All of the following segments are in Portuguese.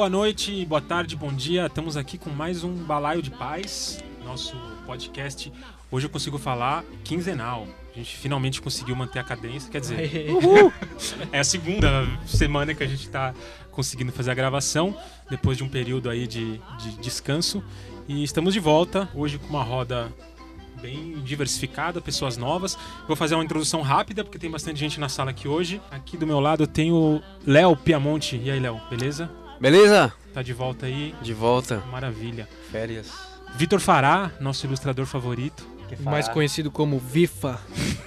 Boa noite, boa tarde, bom dia. Estamos aqui com mais um Balaio de Paz, nosso podcast. Hoje eu consigo falar quinzenal. A gente finalmente conseguiu manter a cadência, quer dizer, é a segunda semana que a gente está conseguindo fazer a gravação, depois de um período aí de, de descanso. E estamos de volta, hoje com uma roda bem diversificada, pessoas novas. Vou fazer uma introdução rápida, porque tem bastante gente na sala aqui hoje. Aqui do meu lado eu tenho o Léo Piamonte. E aí, Léo, beleza? Beleza? Tá de volta aí? De volta. Maravilha. Férias. Vitor Fará, nosso ilustrador favorito. Mais conhecido como Vifa.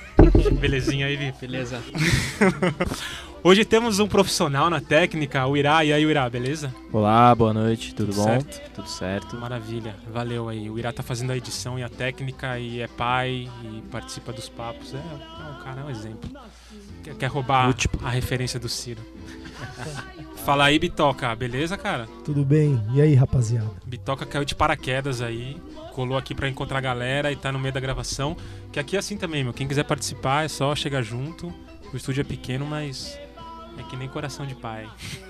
Belezinha aí, Vitor. Beleza. Hoje temos um profissional na técnica, o Irá. E aí, o Irá, beleza? Olá, boa noite, tudo, Tudo bom? certo? Tudo certo. Maravilha, valeu aí. O Irá tá fazendo a edição e a técnica e é pai e participa dos papos. É, é um cara, é um exemplo. Quer, quer roubar Múltiplo. a referência do Ciro. Fala aí, Bitoca, beleza, cara? Tudo bem? E aí, rapaziada? Bitoca caiu de paraquedas aí, colou aqui pra encontrar a galera e tá no meio da gravação. Que aqui é assim também, meu. Quem quiser participar é só chegar junto. O estúdio é pequeno, mas é que nem coração de pai.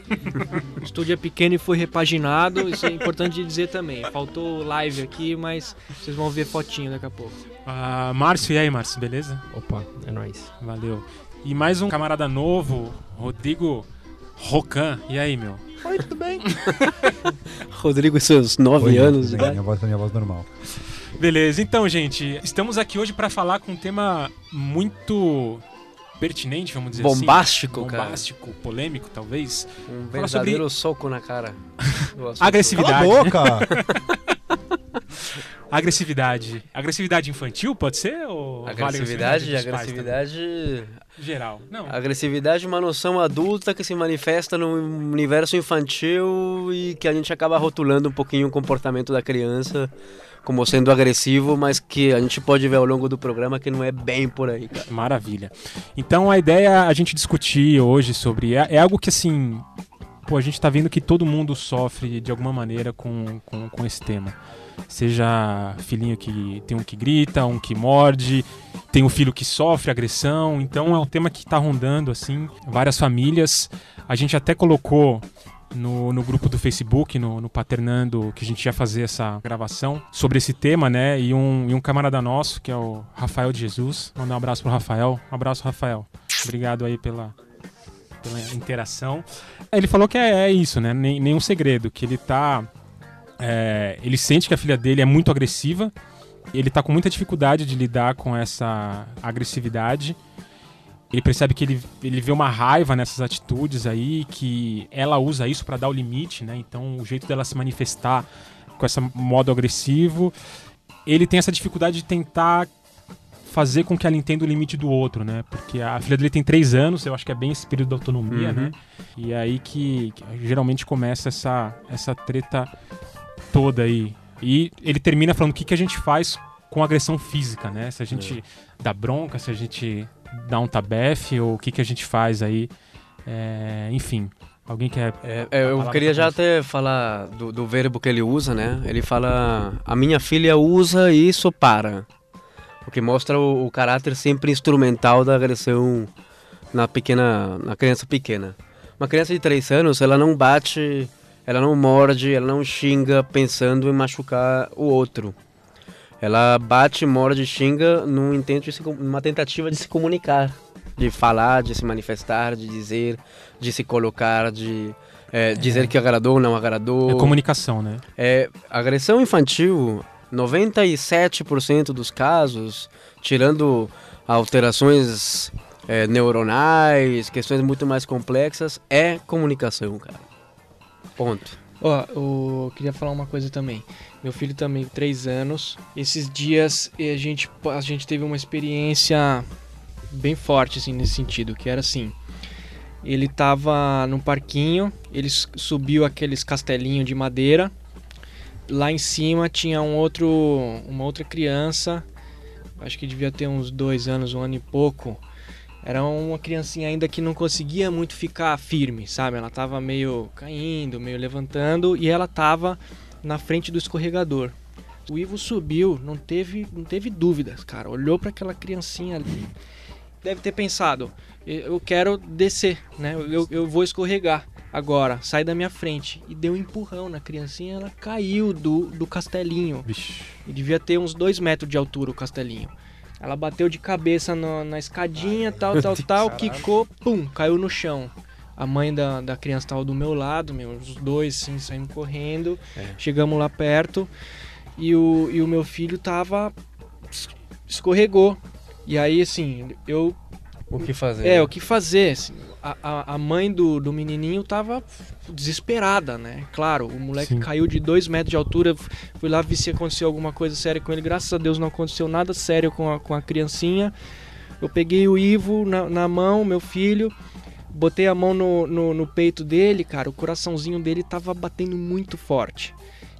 O estúdio é pequeno e foi repaginado, isso é importante dizer também. Faltou live aqui, mas vocês vão ver fotinho daqui a pouco. Ah, Márcio, e aí, Márcio, beleza? Opa, é nóis. Valeu. E mais um camarada novo, Rodrigo Rocan. E aí, meu? Oi, tudo bem? Rodrigo, seus nove Oi, anos idade. minha voz é minha voz normal. Beleza, então, gente, estamos aqui hoje para falar com um tema muito pertinente, vamos dizer Bombástico, assim. cara. Bombástico, polêmico, talvez. Um Fala sobre- verdadeiro soco na cara. assunto. Cala Agressividade. a boca! Agressividade. Agressividade infantil, pode ser? Ou vale Agressividade, pais agressividade. Geral. Não. Agressividade é uma noção adulta que se manifesta no universo infantil e que a gente acaba rotulando um pouquinho o comportamento da criança como sendo agressivo, mas que a gente pode ver ao longo do programa que não é bem por aí, cara. Maravilha. Então a ideia é a gente discutir hoje sobre. É, é algo que assim. Pô, a gente tá vendo que todo mundo sofre de alguma maneira com, com, com esse tema. Seja filhinho que tem um que grita, um que morde, tem um filho que sofre agressão. Então é um tema que tá rondando, assim, várias famílias. A gente até colocou no, no grupo do Facebook, no, no Paternando, que a gente ia fazer essa gravação sobre esse tema, né? E um, e um camarada nosso, que é o Rafael de Jesus. Mandar um abraço pro Rafael. Um abraço, Rafael. Obrigado aí pela, pela interação. Ele falou que é, é isso, né? Nem, nenhum segredo, que ele tá. É, ele sente que a filha dele é muito agressiva. Ele tá com muita dificuldade de lidar com essa agressividade. Ele percebe que ele, ele vê uma raiva nessas atitudes aí, que ela usa isso pra dar o limite, né? Então o jeito dela se manifestar com esse modo agressivo, ele tem essa dificuldade de tentar fazer com que ela entenda o limite do outro, né? Porque a filha dele tem três anos, eu acho que é bem esse período da autonomia, Uhum. né? E é aí que, que geralmente começa essa, essa treta toda aí. E ele termina falando o que, que a gente faz com agressão física, né? Se a gente dá bronca, se a gente dá um tabefe, ou o que, que a gente faz aí. É, enfim, alguém quer. É, é, eu queria já até falar do, do verbo que ele usa, né? Ele fala: A minha filha usa isso para. O que mostra o, o caráter sempre instrumental da agressão na pequena, na criança pequena. Uma criança de 3 anos, ela não bate, ela não morde, ela não xinga pensando em machucar o outro. Ela bate, morde, xinga num intento se, numa tentativa de se comunicar, de falar, de se manifestar, de dizer, de se colocar, de é, dizer que agradou ou não agradou. É comunicação, né? É, agressão infantil, 97% dos casos, tirando alterações é, neuronais, questões muito mais complexas, é comunicação, cara. Ponto. Ó, eu queria falar uma coisa também. Meu filho também, 3 anos. Esses dias a gente, a gente teve uma experiência bem forte, assim, nesse sentido. Que era assim: ele tava num parquinho, ele subiu aqueles castelinhos de madeira. Lá em cima tinha um outro, uma outra criança, acho que devia ter uns dois anos, um ano e pouco. Era uma criancinha ainda que não conseguia muito ficar firme, sabe? Ela tava meio caindo, meio levantando e ela tava na frente do escorregador. O Ivo subiu, não teve, não teve dúvidas, cara. Olhou para aquela criancinha ali. Deve ter pensado, eu quero descer, né? Eu, eu vou escorregar. Agora, sai da minha frente. E deu um empurrão na criancinha, ela caiu do, do castelinho. Vixe. E devia ter uns dois metros de altura o castelinho. Ela bateu de cabeça no- na escadinha, tal, tal, tal, quicou, pum, caiu no chão. A mãe da, da criança tava do meu lado, meu, os dois assim, saímos correndo. É. Chegamos lá perto e o, e o meu filho tava. es- escorregou. E aí, assim, eu O que fazer? é, o que fazer? assim, a, a, a mãe do, do menininho tava desesperada, né? Claro, o moleque Sim. caiu de dois metros de altura. Fui lá ver se aconteceu alguma coisa séria com ele. Graças a Deus não aconteceu nada sério com a, com a criancinha. Eu peguei o Ivo na, na mão, meu filho. Botei a mão no, no, no peito dele, cara. O coraçãozinho dele tava batendo muito forte.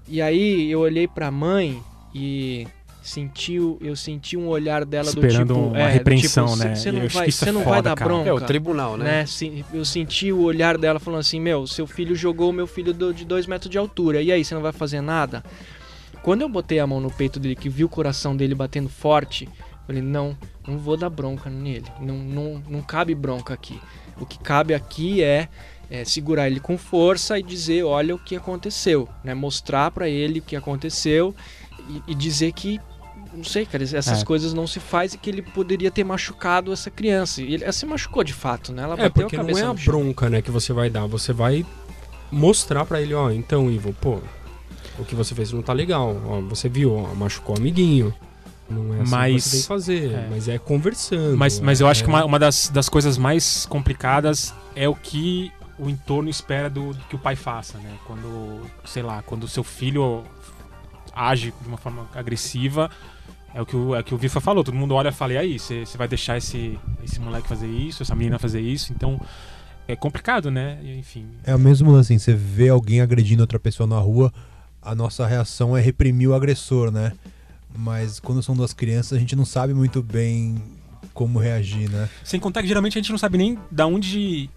E aí eu olhei pra mãe e senti, o- eu senti um olhar dela Esperando do tipo. uma é, do repreensão, tipo, né? Você Eu não vai, é você não foda, vai dar cara. bronca. É o tribunal, né? né? Sim, eu senti o olhar dela falando assim: Meu, seu filho jogou o meu filho do- de dois metros de altura. E aí, você não vai fazer nada? Quando eu botei a mão no peito dele, que vi o coração dele batendo forte, eu falei: Não, não vou dar bronca nele. Não, não, não cabe bronca aqui. O que cabe aqui é, é segurar ele com força e dizer: Olha o que aconteceu. Né? Mostrar pra ele o que aconteceu e, e dizer que. Não sei, cara, essas É. coisas não se faz e que ele poderia ter machucado essa criança. E ele ela se machucou de fato, né? Ela É, bateu porque a não cabeça é a bronca, né, que você vai dar. Você vai mostrar pra ele, ó, então, Ivo, pô, o que você fez não tá legal. Ó, você viu, ó, machucou o amiguinho. Não é assim Mas- que você tem que fazer, é. mas é conversando. Mas, mas eu é- acho que uma, uma das, das coisas mais complicadas é o que o entorno espera do, do que o pai faça, né? Quando, sei lá, quando o seu filho age de uma forma agressiva, é o que o, é o, que o Vifa falou. Todo mundo olha e fala, e aí, você vai deixar esse, esse moleque fazer isso, essa menina fazer isso? Então, é complicado, né? Enfim. É o mesmo assim, você vê alguém agredindo outra pessoa na rua, a nossa reação é reprimir o agressor, né? Mas quando são duas crianças, a gente não sabe muito bem como reagir, né? Sem contar que geralmente a gente não sabe nem da onde.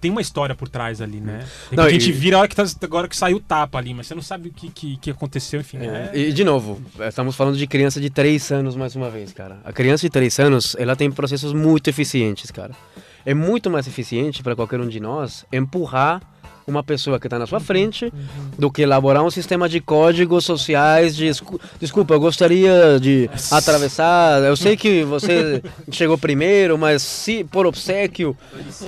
Tem uma história por trás ali, né? De Não, a gente e- vira a hora que, tá, agora que saiu o tapa ali, mas você não sabe o que, que, que aconteceu, enfim. É, é- E, de novo, estamos falando de criança de 3 anos mais uma vez, cara. A criança de 3 anos, ela tem processos muito eficientes, cara. É muito mais eficiente para qualquer um de nós empurrar uma pessoa que está na sua frente do que elaborar um sistema de códigos sociais de escu- desculpa, eu gostaria de atravessar, eu sei que você chegou primeiro, mas se por obsequio,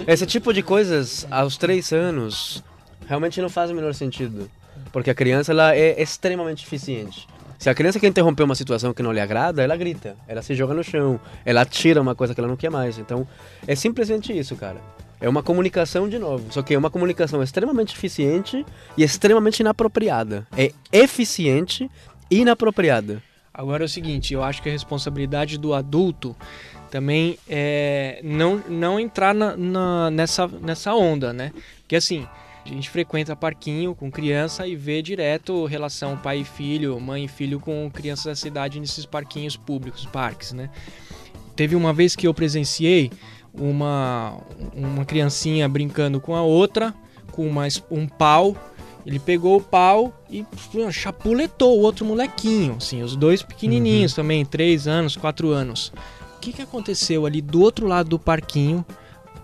esse tipo de coisas aos três anos realmente não faz o menor sentido, porque a criança ela é extremamente eficiente. Se a criança quer interromper uma situação que não lhe agrada, ela grita, ela se joga no chão, ela tira uma coisa que ela não quer mais. Então, é simplesmente isso, cara. É uma comunicação de novo, só que é uma comunicação extremamente eficiente e extremamente inapropriada. É eficiente e inapropriada. Agora é o seguinte, eu acho que a responsabilidade do adulto também é não, não entrar na, na- nessa, nessa onda, né? Porque assim, a gente frequenta parquinho com criança e vê direto relação pai e filho, mãe e filho com crianças da cidade nesses parquinhos públicos, parques, né? Teve uma vez que eu presenciei uma, uma criancinha brincando com a outra, com uma, es- um pau. Ele pegou o pau e chapuletou o outro molequinho, assim, os dois pequenininhos também, 3 anos, 4 anos. O que, que aconteceu ali do outro lado do parquinho?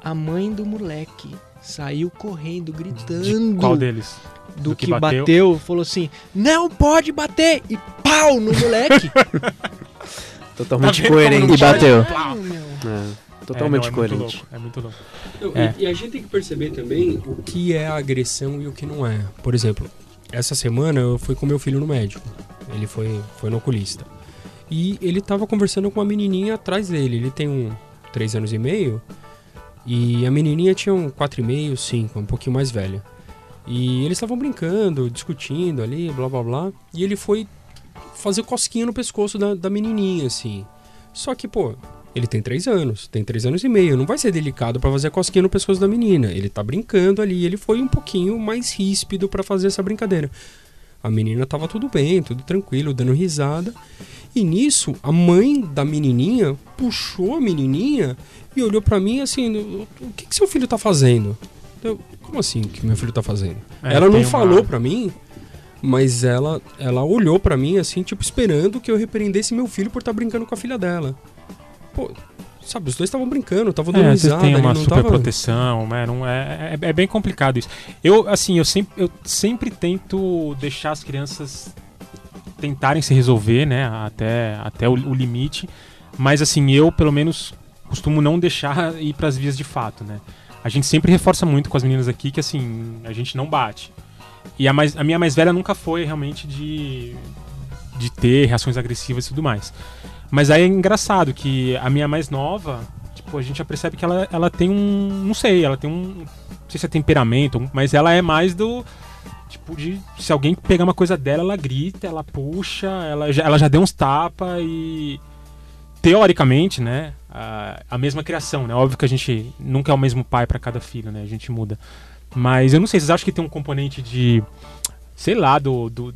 A mãe do moleque saiu correndo, gritando Qual deles? do, do que que, bateu? bateu. falou assim: não pode bater! E pau no moleque! Totalmente Tá coerente. E bateu. Ai, meu. É, totalmente É, não, é coerente. Muito louco, é muito louco. Não, É. E, e a gente tem que perceber também o que é agressão e o que não é. Por exemplo, essa semana eu fui com meu filho no médico. Ele foi, foi no oculista. E ele tava conversando com uma menininha atrás dele. Ele tem um 3 anos e meio. E a menininha tinha um 4,5, 5, um pouquinho mais velha. E eles estavam brincando, discutindo ali, blá blá blá. E ele foi fazer cosquinha no pescoço da, da menininha, assim. Só que, pô, ele tem 3 anos, tem 3 anos e meio. Não vai ser delicado pra fazer cosquinha no pescoço da menina. Ele tá brincando ali. Ele foi um pouquinho mais ríspido pra fazer essa brincadeira. A menina tava tudo bem, tudo tranquilo, dando risada. E nisso, a mãe da menininha puxou a menininha e olhou pra mim assim: o que, que seu filho tá fazendo? Eu, Como assim que meu filho tá fazendo? É, ela não tem uma- falou pra mim, mas ela, ela olhou pra mim assim, tipo, esperando que eu repreendesse meu filho por estar brincando com a filha dela. Pô, sabe, os dois estavam brincando, estavam É, dando vezes risada. tem uma super tava... proteção, né? Não é, é, é bem complicado isso. Eu, assim, eu sempre, eu sempre tento deixar as crianças tentarem se resolver, né? Até, até o, o limite. Mas, assim, eu, pelo menos, costumo não deixar ir para as vias de fato, né? A gente sempre reforça muito com as meninas aqui que, assim, a gente não bate. E a, mais, a minha mais velha nunca foi realmente de, de ter reações agressivas e tudo mais. Mas aí é engraçado que a minha mais nova, tipo, a gente já percebe que ela, ela tem um. Não sei, ela tem um. Não sei se é temperamento, mas ela é mais do. Tipo, de. Se alguém pegar uma coisa dela, ela grita, ela puxa, ela já, ela já deu uns tapas e. Teoricamente, né? A, a mesma criação, né? Óbvio que a gente nunca é o mesmo pai para cada filho, né? A gente muda. Mas eu não sei, vocês acham que tem um componente de. Sei lá, do, do,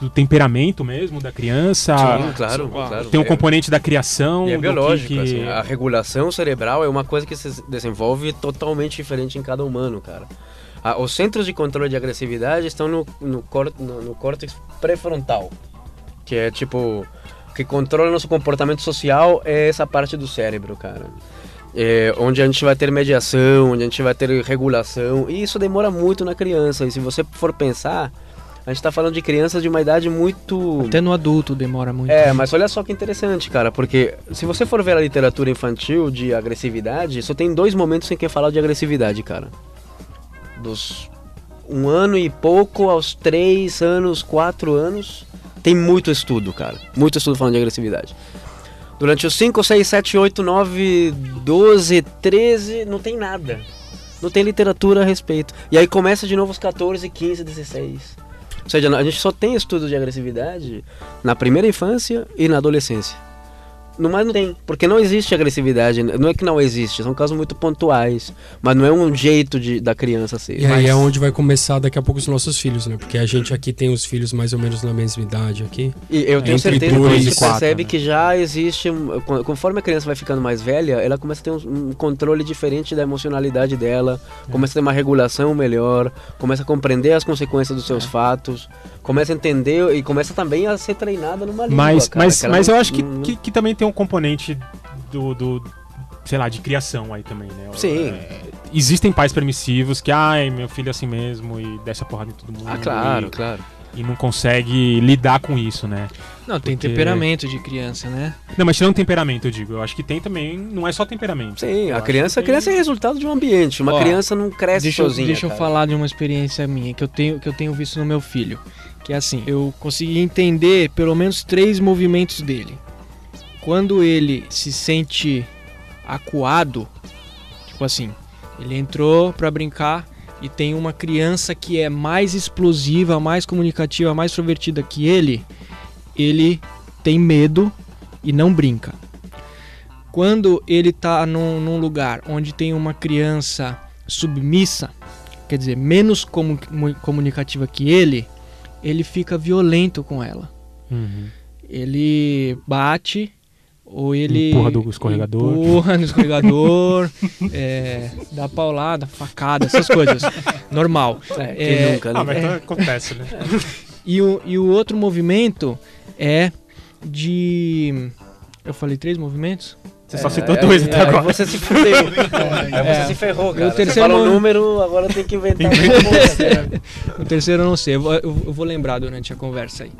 do temperamento mesmo da criança? Sim, claro, claro. Tem um É- componente da criação. E é biológico, que- que- assim, a regulação cerebral é uma coisa que se desenvolve totalmente diferente em cada humano, cara. Ah, os centros de controle de agressividade estão no, no, cor, no, no córtex pré-frontal, que é tipo, que controla nosso comportamento social, é essa parte do cérebro, cara. É, onde a gente vai ter mediação, onde a gente vai ter regulação, e isso demora muito na criança, e se você for pensar, a gente tá falando de crianças de uma idade muito... Até no adulto demora muito. É, mas olha só que interessante, cara, porque se você for ver a literatura infantil de agressividade, só tem dois momentos em que falar de agressividade, cara. Dos um ano e pouco aos três anos, quatro anos, tem muito estudo, cara. Muito estudo falando de agressividade. Durante os 5, 6, 7, 8, 9, 12, 13, não tem nada. Não tem literatura a respeito. E aí começa de novo os 14, 15, 16. Ou seja, a gente só tem estudo de agressividade na primeira infância e na adolescência. No mais não tem, porque não existe agressividade. Não é que não existe, são casos muito pontuais. Mas não é um jeito de, da criança ser. E aí é onde vai começar daqui a pouco os nossos filhos, né? Porque a gente aqui tem os filhos mais ou menos na mesma idade aqui. E eu tenho Entre certeza que dois você e quatro, percebe né? que já existe, con- conforme a criança vai ficando mais velha, ela começa a ter um, um controle diferente da emocionalidade dela, começa a ter uma regulação melhor, começa a compreender as consequências dos seus fatos, começa a entender e começa também a ser treinada numa língua. Mas, cara, mas, mas não- eu acho que, não- que, que também tem um componente do, do, sei lá, de criação aí também, né? Sim. É, existem pais permissivos que, ai, meu filho é assim mesmo e desce a porrada em todo mundo. Ah, claro, e, claro. e não consegue lidar com isso, né? Não, tem Porque- temperamento de criança, né? Não, mas tirando temperamento, eu digo. Eu acho que tem também, não é só temperamento. Sim, Eu a criança, a tem- criança é resultado de um ambiente. Uma Ó, criança não cresce Deixa, eu, sozinha. deixa eu cara. falar de uma experiência minha que eu tenho que eu tenho visto no meu filho, que é assim, eu consegui entender pelo menos três movimentos dele. Quando ele se sente acuado, tipo assim, ele entrou pra brincar e tem uma criança que é mais explosiva, mais comunicativa, mais extrovertida que ele, ele tem medo e não brinca. Quando ele tá num, num lugar onde tem uma criança submissa, quer dizer, menos comu- mu- comunicativa que ele, ele fica violento com ela. Uhum. Ele bate ou ele Empurra do escorregador. empurra no escorregador, é, dá paulada, facada, essas coisas. Normal. É, É, nunca, né? Ah, mas então acontece, né? E o, e o outro movimento é de. Eu falei três movimentos? Você só citou dois até É, agora. você se fudeu. É. você se ferrou, o cara. Você terceiro fala mo- número, agora tem que inventar. O terceiro eu não sei, eu vou, eu vou lembrar durante a conversa aí.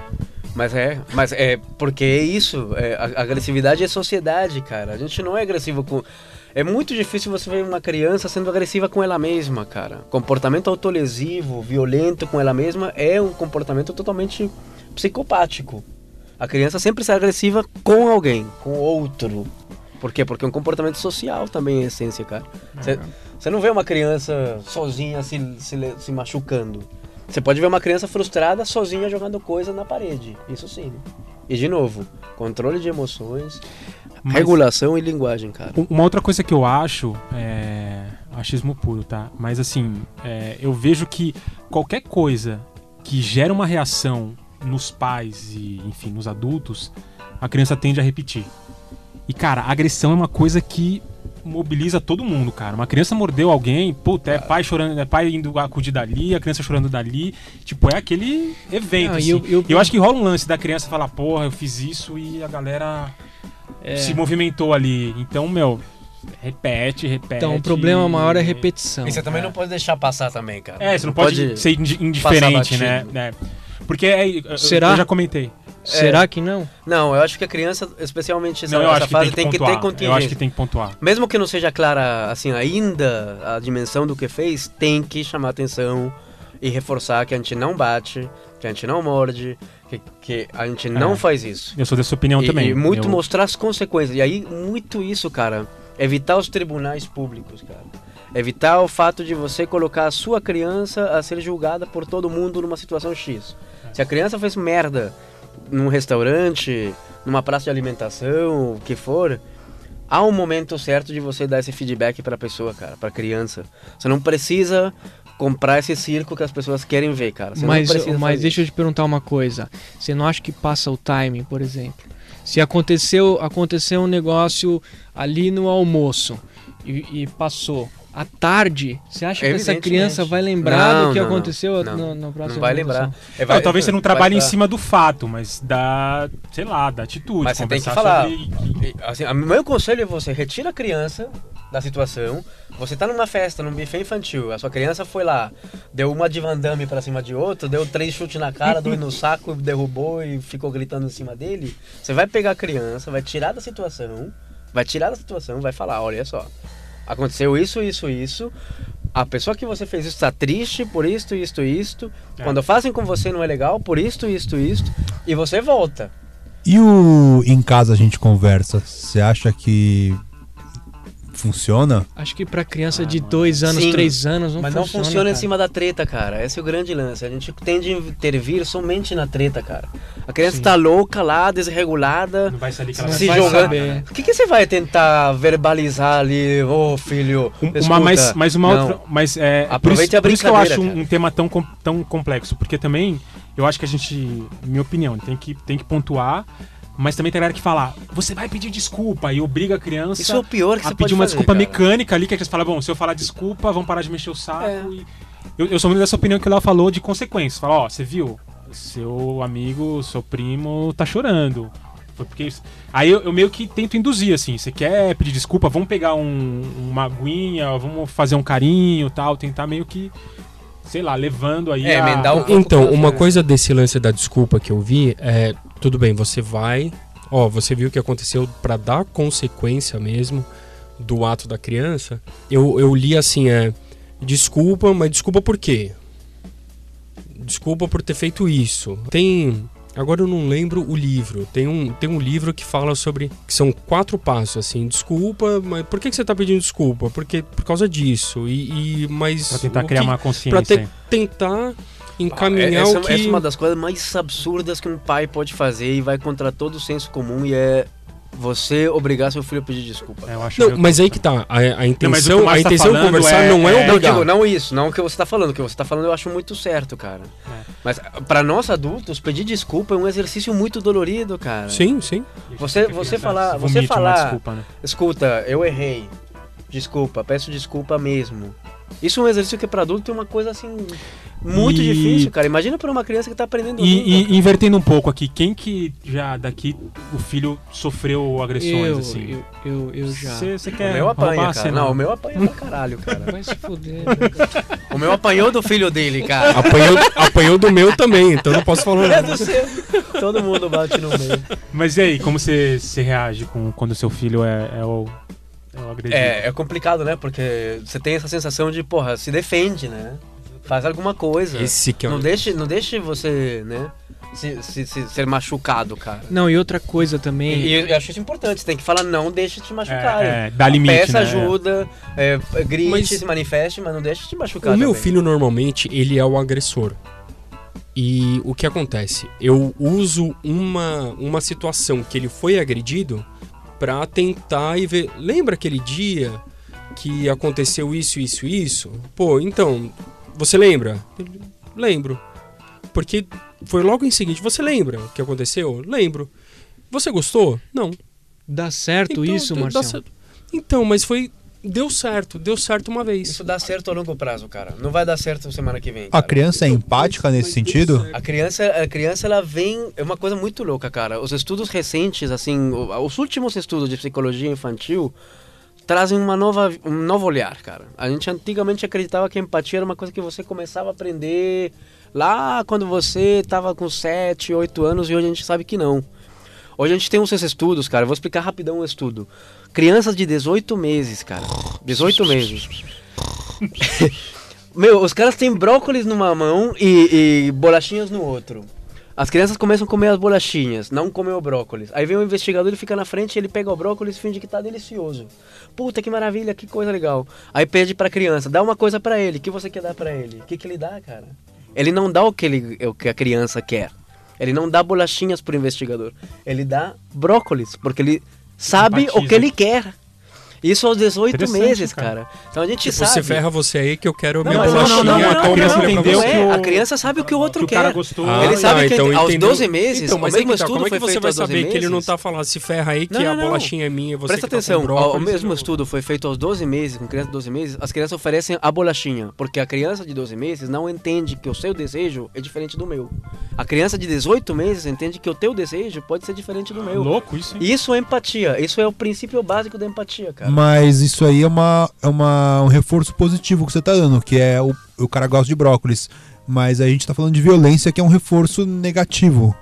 Mas é, mas é porque é isso. é, a, a agressividade é sociedade, cara. A gente não é agressivo com. É muito difícil você ver uma criança sendo agressiva com ela mesma, cara. Comportamento autolesivo, violento com ela mesma é um comportamento totalmente psicopático. A criança sempre será agressiva com alguém, com outro. Por quê? Porque é um comportamento social também, em essência, cara. Você- Você não vê uma criança sozinha se, se, se machucando. Você pode ver uma criança frustrada sozinha jogando coisa na parede. Isso sim. E de novo, controle de emoções, Mas- regulação e linguagem, cara. Um- Uma outra coisa que eu acho é achismo puro, tá? Mas assim, é, eu vejo que qualquer coisa que gera uma reação nos pais e, enfim, nos adultos, a criança tende a repetir. E cara, a agressão é uma coisa que mobiliza todo mundo, cara. Uma criança mordeu alguém, puta, é pai chorando, é pai indo acudir dali, a criança chorando dali. Tipo, é aquele evento. Não, assim. eu- eu- eu acho que rola um lance da criança falar, porra, eu fiz isso e a galera É. se movimentou ali. Então, meu, repete, repete. Então, o problema maior é a repetição. E você também não pode deixar passar também, cara. É, você não pode, ser indi- indiferente, né? É. Porque é, Será? eu já comentei. Será que não? Não, eu acho que a criança, especialmente essa, Não, eu essa acho que fase, tem que tem que, ter contingência. eu acho que tem que pontuar. Mesmo que não seja clara, assim, ainda a dimensão do que fez, tem que chamar atenção e reforçar que a gente não bate, que a gente não morde, que, que a gente não É. faz isso. Eu sou dessa opinião e, também. e muito eu... mostrar as consequências. E aí, muito isso, cara. Evitar os tribunais públicos, cara. Evitar o fato de você colocar a sua criança a ser julgada por todo mundo numa situação X. Se a criança fez merda num restaurante, numa praça de alimentação, o que for, há um momento certo de você dar esse feedback pra pessoa, cara, pra criança. Você não precisa comprar esse circo que as pessoas querem ver, cara. Você Mas, não precisa mas deixa eu te perguntar uma coisa. Você não acha que passa o timing, por exemplo? Se aconteceu, aconteceu um negócio ali no almoço e, e passou. À tarde, você acha que essa criança vai lembrar Não, do que não, aconteceu Não. no, no próximo Não vai lembrar. É, Não, talvez você não trabalhe em vai- cima do fato, mas da, sei lá, da atitude. Mas você tem que falar. sobre- Assim, o meu conselho é você retira a criança da situação. Você tá numa festa, num buffet infantil, a sua criança foi lá, deu uma de Van Damme pra cima de outro, deu três chutes na cara, dois no saco, derrubou e ficou gritando em cima dele. Você vai pegar a criança, vai tirar da situação, vai tirar da situação, vai falar, olha só, aconteceu isso, isso, isso. A pessoa que você fez isso está triste por isto, isto, isto. É. Quando fazem com você não é legal por isto, isto, isto. E você volta. E o em casa a gente conversa? Você acha que funciona? Acho que pra criança de dois anos, Sim, três anos, não Mas funciona. não funciona em cara. cima da treta, cara. Esse é o grande lance. A gente tende a intervir somente na treta, cara. A criança Sim. tá louca lá, desregulada. Não vai sair que ela Se vai jogando. saber. O que, que você vai tentar verbalizar ali, ô filho? Um- escuta, uma mais, mais uma não. outra, mas é por Aproveite isso, a por isso que eu acho um, cara. um tema tão tão complexo, porque também eu acho que a gente, minha opinião, tem que tem que pontuar, mas também tem galera que fala, você vai pedir desculpa e obriga a criança Isso é o pior que a você pedir pode uma fazer, desculpa cara. mecânica ali que a criança fala, bom, se eu falar desculpa, vão parar de mexer o saco. É. e- eu, eu sou muito dessa opinião que o Léo falou de consequências. Fala, ó, você viu, seu amigo, seu primo tá chorando. Foi porque isso. Aí eu, eu meio que tento induzir, assim, você quer pedir desculpa, vamos pegar um, uma aguinha, vamos fazer um carinho tal, tentar meio que, sei lá, levando aí É, a... emendar um- Então, uma coisa desse lance da desculpa que eu vi é, tudo bem, você vai, ó, você viu o que aconteceu pra dar consequência mesmo do ato da criança. Eu, eu li assim, é, desculpa, mas desculpa por quê? Desculpa por ter feito isso. Tem, agora eu não lembro o livro. Tem um, tem um livro que fala sobre que são quatro passos assim. Desculpa, mas por que, que você tá pedindo desculpa? Porque por causa disso. E, e mas Pra tentar criar que- uma pra consciência. te- tentar encaminhar Ah, essa, o que essa é uma das coisas mais absurdas que um pai pode fazer e vai contra todo o senso comum e é você obrigar seu filho a pedir desculpa. É, eu acho Não, mas aí que tá. A, a Não, intenção, o a tá intenção de falando conversar é- não é, é- Não, obrigar. digo, não isso, não o que você tá falando. O que você tá falando eu acho muito certo, cara. É. Mas pra nós adultos, pedir desculpa é um exercício muito dolorido, cara. Sim, sim. Você- você falar- você falar- desculpa, né? Escuta, eu errei. Desculpa, peço desculpa mesmo. Isso é um exercício que pra adulto é uma coisa assim muito E- difícil, cara. Imagina pra uma criança que tá aprendendo E, língua, e invertendo um pouco aqui, quem que já daqui o filho sofreu agressões Eu, assim? eu, eu, eu já. Você O quer meu apanha, roubar cara. cena? Não, o meu apanha pra caralho, cara. Vai se fuder. O meu apanhou do filho dele, cara. Apanhou, apanhou do meu também, então não posso falar É nada. do seu. Todo mundo bate no meio. Mas e aí, como você se reage com, quando seu filho é, é o, é o? É, é complicado, né? Porque você tem essa sensação de, porra, se defende, né? Faz alguma coisa. Esse que é Não o... deixe, não deixe você, né? Se, se- se- ser machucado, cara. Não, e outra coisa também. e eu acho isso importante. Você tem que falar, não deixe te machucar. É, é, dá limite, Peça né? ajuda, é, grite, Mas- se manifeste, mas não deixe te machucar. O meu também. filho normalmente ele é o agressor. E o que acontece? Eu uso uma, uma situação que ele foi agredido pra tentar e ver. Lembra aquele dia que aconteceu isso, isso, isso? Pô, então, você lembra? Lembro. Porque foi logo em seguinte. Você lembra o que aconteceu? Lembro. Você gostou? Não. Dá certo Então, isso, dá Marcelo? certo. Então, mas foi deu certo, deu certo uma vez. Isso dá certo a longo prazo, cara. Não vai dar certo semana que vem. A cara. criança é empática nesse sentido? A criança, a criança ela vem, é uma coisa muito louca, cara. Os estudos recentes, assim, o- os últimos estudos de psicologia infantil trazem uma nova, um novo olhar, cara. A gente antigamente acreditava que empatia era uma coisa que você começava a aprender lá quando você estava com 7, 8 anos e hoje a gente sabe que não. Hoje a gente tem uns estudos, cara. Eu vou explicar rapidão o estudo. Crianças de 18 meses, cara. 18 meses. Meu, os caras têm brócolis numa mão e, e bolachinhas no outro. As crianças começam a comer as bolachinhas, não comer o brócolis. Aí vem o investigador, ele fica na frente, ele pega o brócolis e finge que tá delicioso. Puta, que maravilha, que coisa legal. Aí pede pra criança, dá uma coisa pra ele. O que você quer dar pra ele? O que, que ele dá, cara? Ele não dá o que, ele, o que a criança quer. Ele não dá bolachinhas pro investigador. Ele dá brócolis, porque ele sabe o Empatiza. que ele quer. Isso aos 18 Interessante, meses, cara. cara. Então a gente Tipo, sabe. você ferra você aí que eu quero Não, minha mas bolachinha. não, não, não, que é não, a entendeu que é. o- criança sabe o que o outro que o quer. cara gostou. Ah, Ele sabe que então aos entendeu. 12 meses, Então, o mas mesmo aí que tá, estudo como é que foi você feito vai aos 12 saber que ele não meses? tá falando se ferra aí que Não, não, a não. bolachinha é minha e você Presta que tá atenção, brócolis, o mesmo estudo foi feito aos 12 meses, com criança de 12 meses, as crianças oferecem a bolachinha, porque a criança de 12 meses não entende que o seu desejo é diferente do meu. A criança de 18 meses entende que o teu desejo pode ser diferente do meu. Louco isso, hein? Isso é empatia, isso é o princípio básico da empatia, cara. Mas isso aí é, uma, é uma, um reforço positivo que você tá dando, que é o, o cara gosta de brócolis. Mas a gente tá falando de violência, que é um reforço negativo.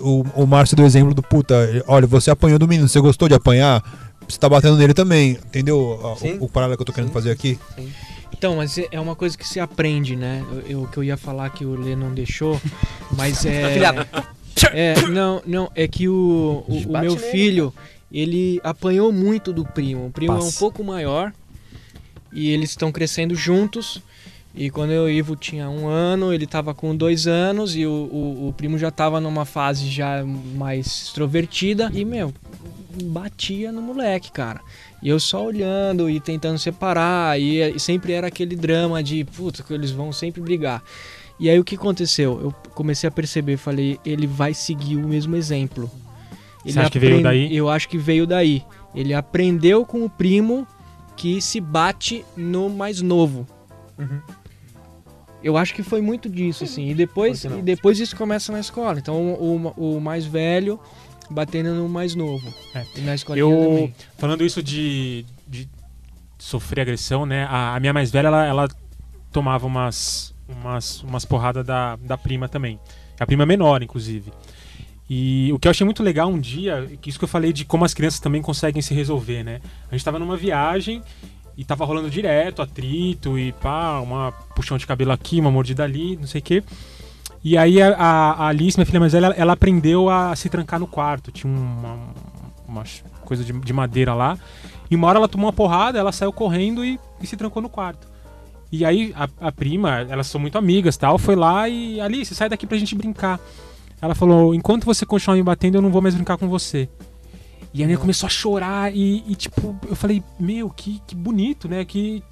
O, o Márcio deu exemplo do puta, olha, você apanhou do menino, você gostou de apanhar? Você tá batendo nele também, entendeu? Sim. O, o paralelo que eu tô querendo Sim. fazer aqui. Então, mas é- uma coisa que se aprende, né? Eu, eu- que eu ia falar que o Lê não deixou, mas é. É não, não, é que o, o, o meu nele, filho, ele apanhou muito do primo. O primo é um pouco maior e eles estão crescendo juntos. E quando eu e o Ivo tinha um ano, ele tava com dois anos e o, o, o primo já tava numa fase já mais extrovertida. E, meu, batia no moleque, cara. E eu só olhando e tentando separar. E, sempre era aquele drama de, puta, que eles vão sempre brigar. E aí o que aconteceu? Eu comecei a perceber, falei, ele vai seguir o mesmo exemplo. Você acha que veio daí? Eu acho que veio daí. Ele aprendeu com o primo que se bate no mais novo. Uhum. Eu acho que foi muito disso, assim. E depois, e depois isso começa na escola. Então o, o, o mais velho batendo no mais novo. É. E na escola Eu, também. falando isso de, de sofrer agressão, né? A, a minha mais velha, ela, ela tomava umas, umas, umas porradas da, da prima também. A prima menor, inclusive. E o que eu achei muito legal um dia, isso que eu falei de como as crianças também conseguem se resolver, né? A gente tava numa viagem e tava rolando direto, atrito e pá, uma puxão de cabelo aqui, uma mordida ali, não sei o quê. E aí a, a, a Alice, minha filha mais velha, ela, ela aprendeu a se trancar no quarto. Tinha uma, uma coisa de, de madeira lá. E uma hora ela tomou uma porrada, ela saiu correndo e, e se trancou no quarto. E aí a, a prima, elas são muito amigas tal, foi lá e Alice, sai daqui pra gente brincar. Ela falou: enquanto você continuar me batendo, eu não vou mais brincar com você. E a menina começou a chorar e, e, tipo, eu falei, meu, que, que bonito, né? Que.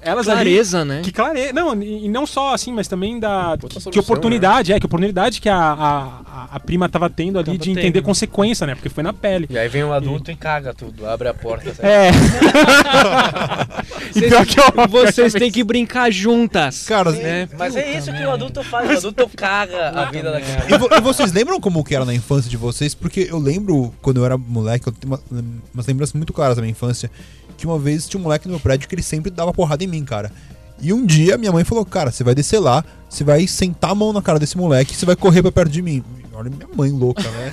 Elas ali- Clareza, né? que clareza. Não, e e não só assim, mas também da. Que, que solução, oportunidade, é, que oportunidade que a, a, a- a prima tava tendo ali Tava de entender tendo. consequência, né? Porque foi na pele. E aí vem um adulto e caga tudo, abre a porta. sabe? É. e pior que eu- Vocês têm que brincar juntas. Cara, né? Mas é isso que o adulto faz, o adulto caga a vida da criança. E, vo- e vocês lembram como que era na infância de vocês? Porque eu lembro, quando eu era moleque, eu tenho uma- umas lembranças muito claras da minha infância, que uma vez tinha um moleque no meu prédio que ele sempre dava porrada em mim, cara. E um dia minha mãe falou, cara, você vai descer lá, você vai sentar a mão na cara desse moleque e você vai correr pra perto de mim. Olha minha mãe louca, né?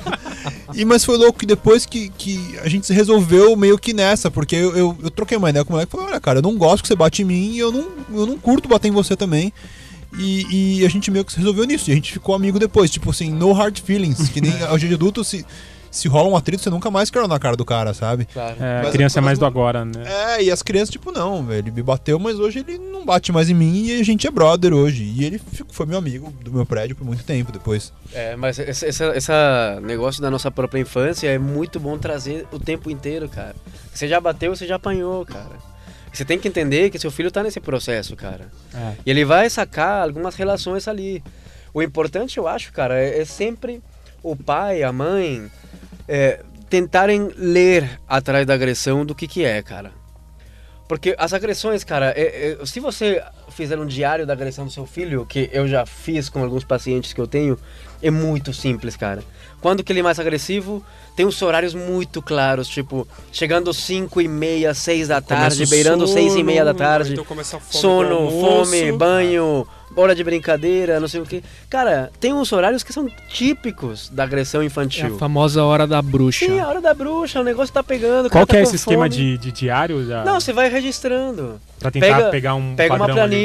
e, mas foi louco que depois que, que a gente se resolveu meio que nessa, porque eu, eu, eu troquei uma ideia com o moleque e falei, olha, cara, eu não gosto que você bate em mim e eu não, eu não curto bater em você também. E, e a gente meio que se resolveu nisso. E a gente ficou amigo depois. Tipo assim, no hard feelings. Que nem hoje de adulto, se, se rola um atrito, você nunca mais quer olhar na cara do cara, sabe? Claro. É, a Mas- criança é mais do agora, né? É, e as crianças, tipo, não, velho. Ele me bateu, mas hoje ele não bate mais em mim e a gente é brother hoje. E ele foi meu amigo do meu prédio por muito tempo depois. É, mas esse, esse, esse negócio da nossa própria infância é muito bom trazer o tempo inteiro, cara. Você já bateu, você já apanhou, cara. Você tem que entender que seu filho tá nesse processo, cara. É. E ele vai sacar algumas relações ali. O importante, eu acho, cara, é, é sempre o pai, a mãe, é, tentarem ler atrás da agressão do que que é, cara. Porque as agressões, cara, é- é- se você fizer um diário da agressão do seu filho, que eu já fiz com alguns pacientes que eu tenho, é muito simples, cara. Quando que ele é mais agressivo, tem uns horários muito claros, tipo, chegando 5 e meia, 6 da tarde, beirando 6 e meia da tarde. então sono, fome, banho, hora de brincadeira, não sei o que. Cara, tem uns horários que são típicos da agressão É a infantil. famosa hora da bruxa. Sim, a hora da bruxa, o negócio tá pegando. Qual que é tá esse com esquema de, de diário? Da, Não, você vai registrando. pra tentar pega- pegar um Pega uma padrão ali?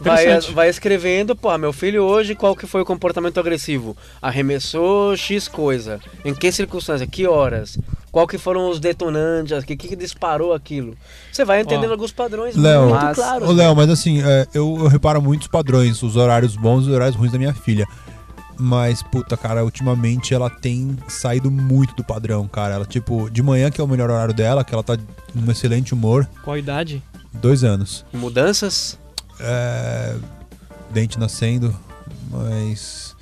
Vai, Interessante. vai escrevendo, pô, meu filho hoje, qual que foi o comportamento agressivo? Arremessou X coisa. Em que circunstância? Que horas? Qual que foram os detonantes? O que, que disparou aquilo? Você vai entendendo Ó. alguns padrões Léo, muito Mas- claros. Ô, Léo, mas assim, é, eu, eu reparo muitos padrões, os horários bons e os horários ruins da minha filha. Mas, puta, cara, ultimamente ela tem saído muito do padrão, cara. Ela, tipo, de manhã, que é o melhor horário dela, que ela tá num excelente humor, Qual a idade? dois anos. Mudanças? É, dente nascendo, mas.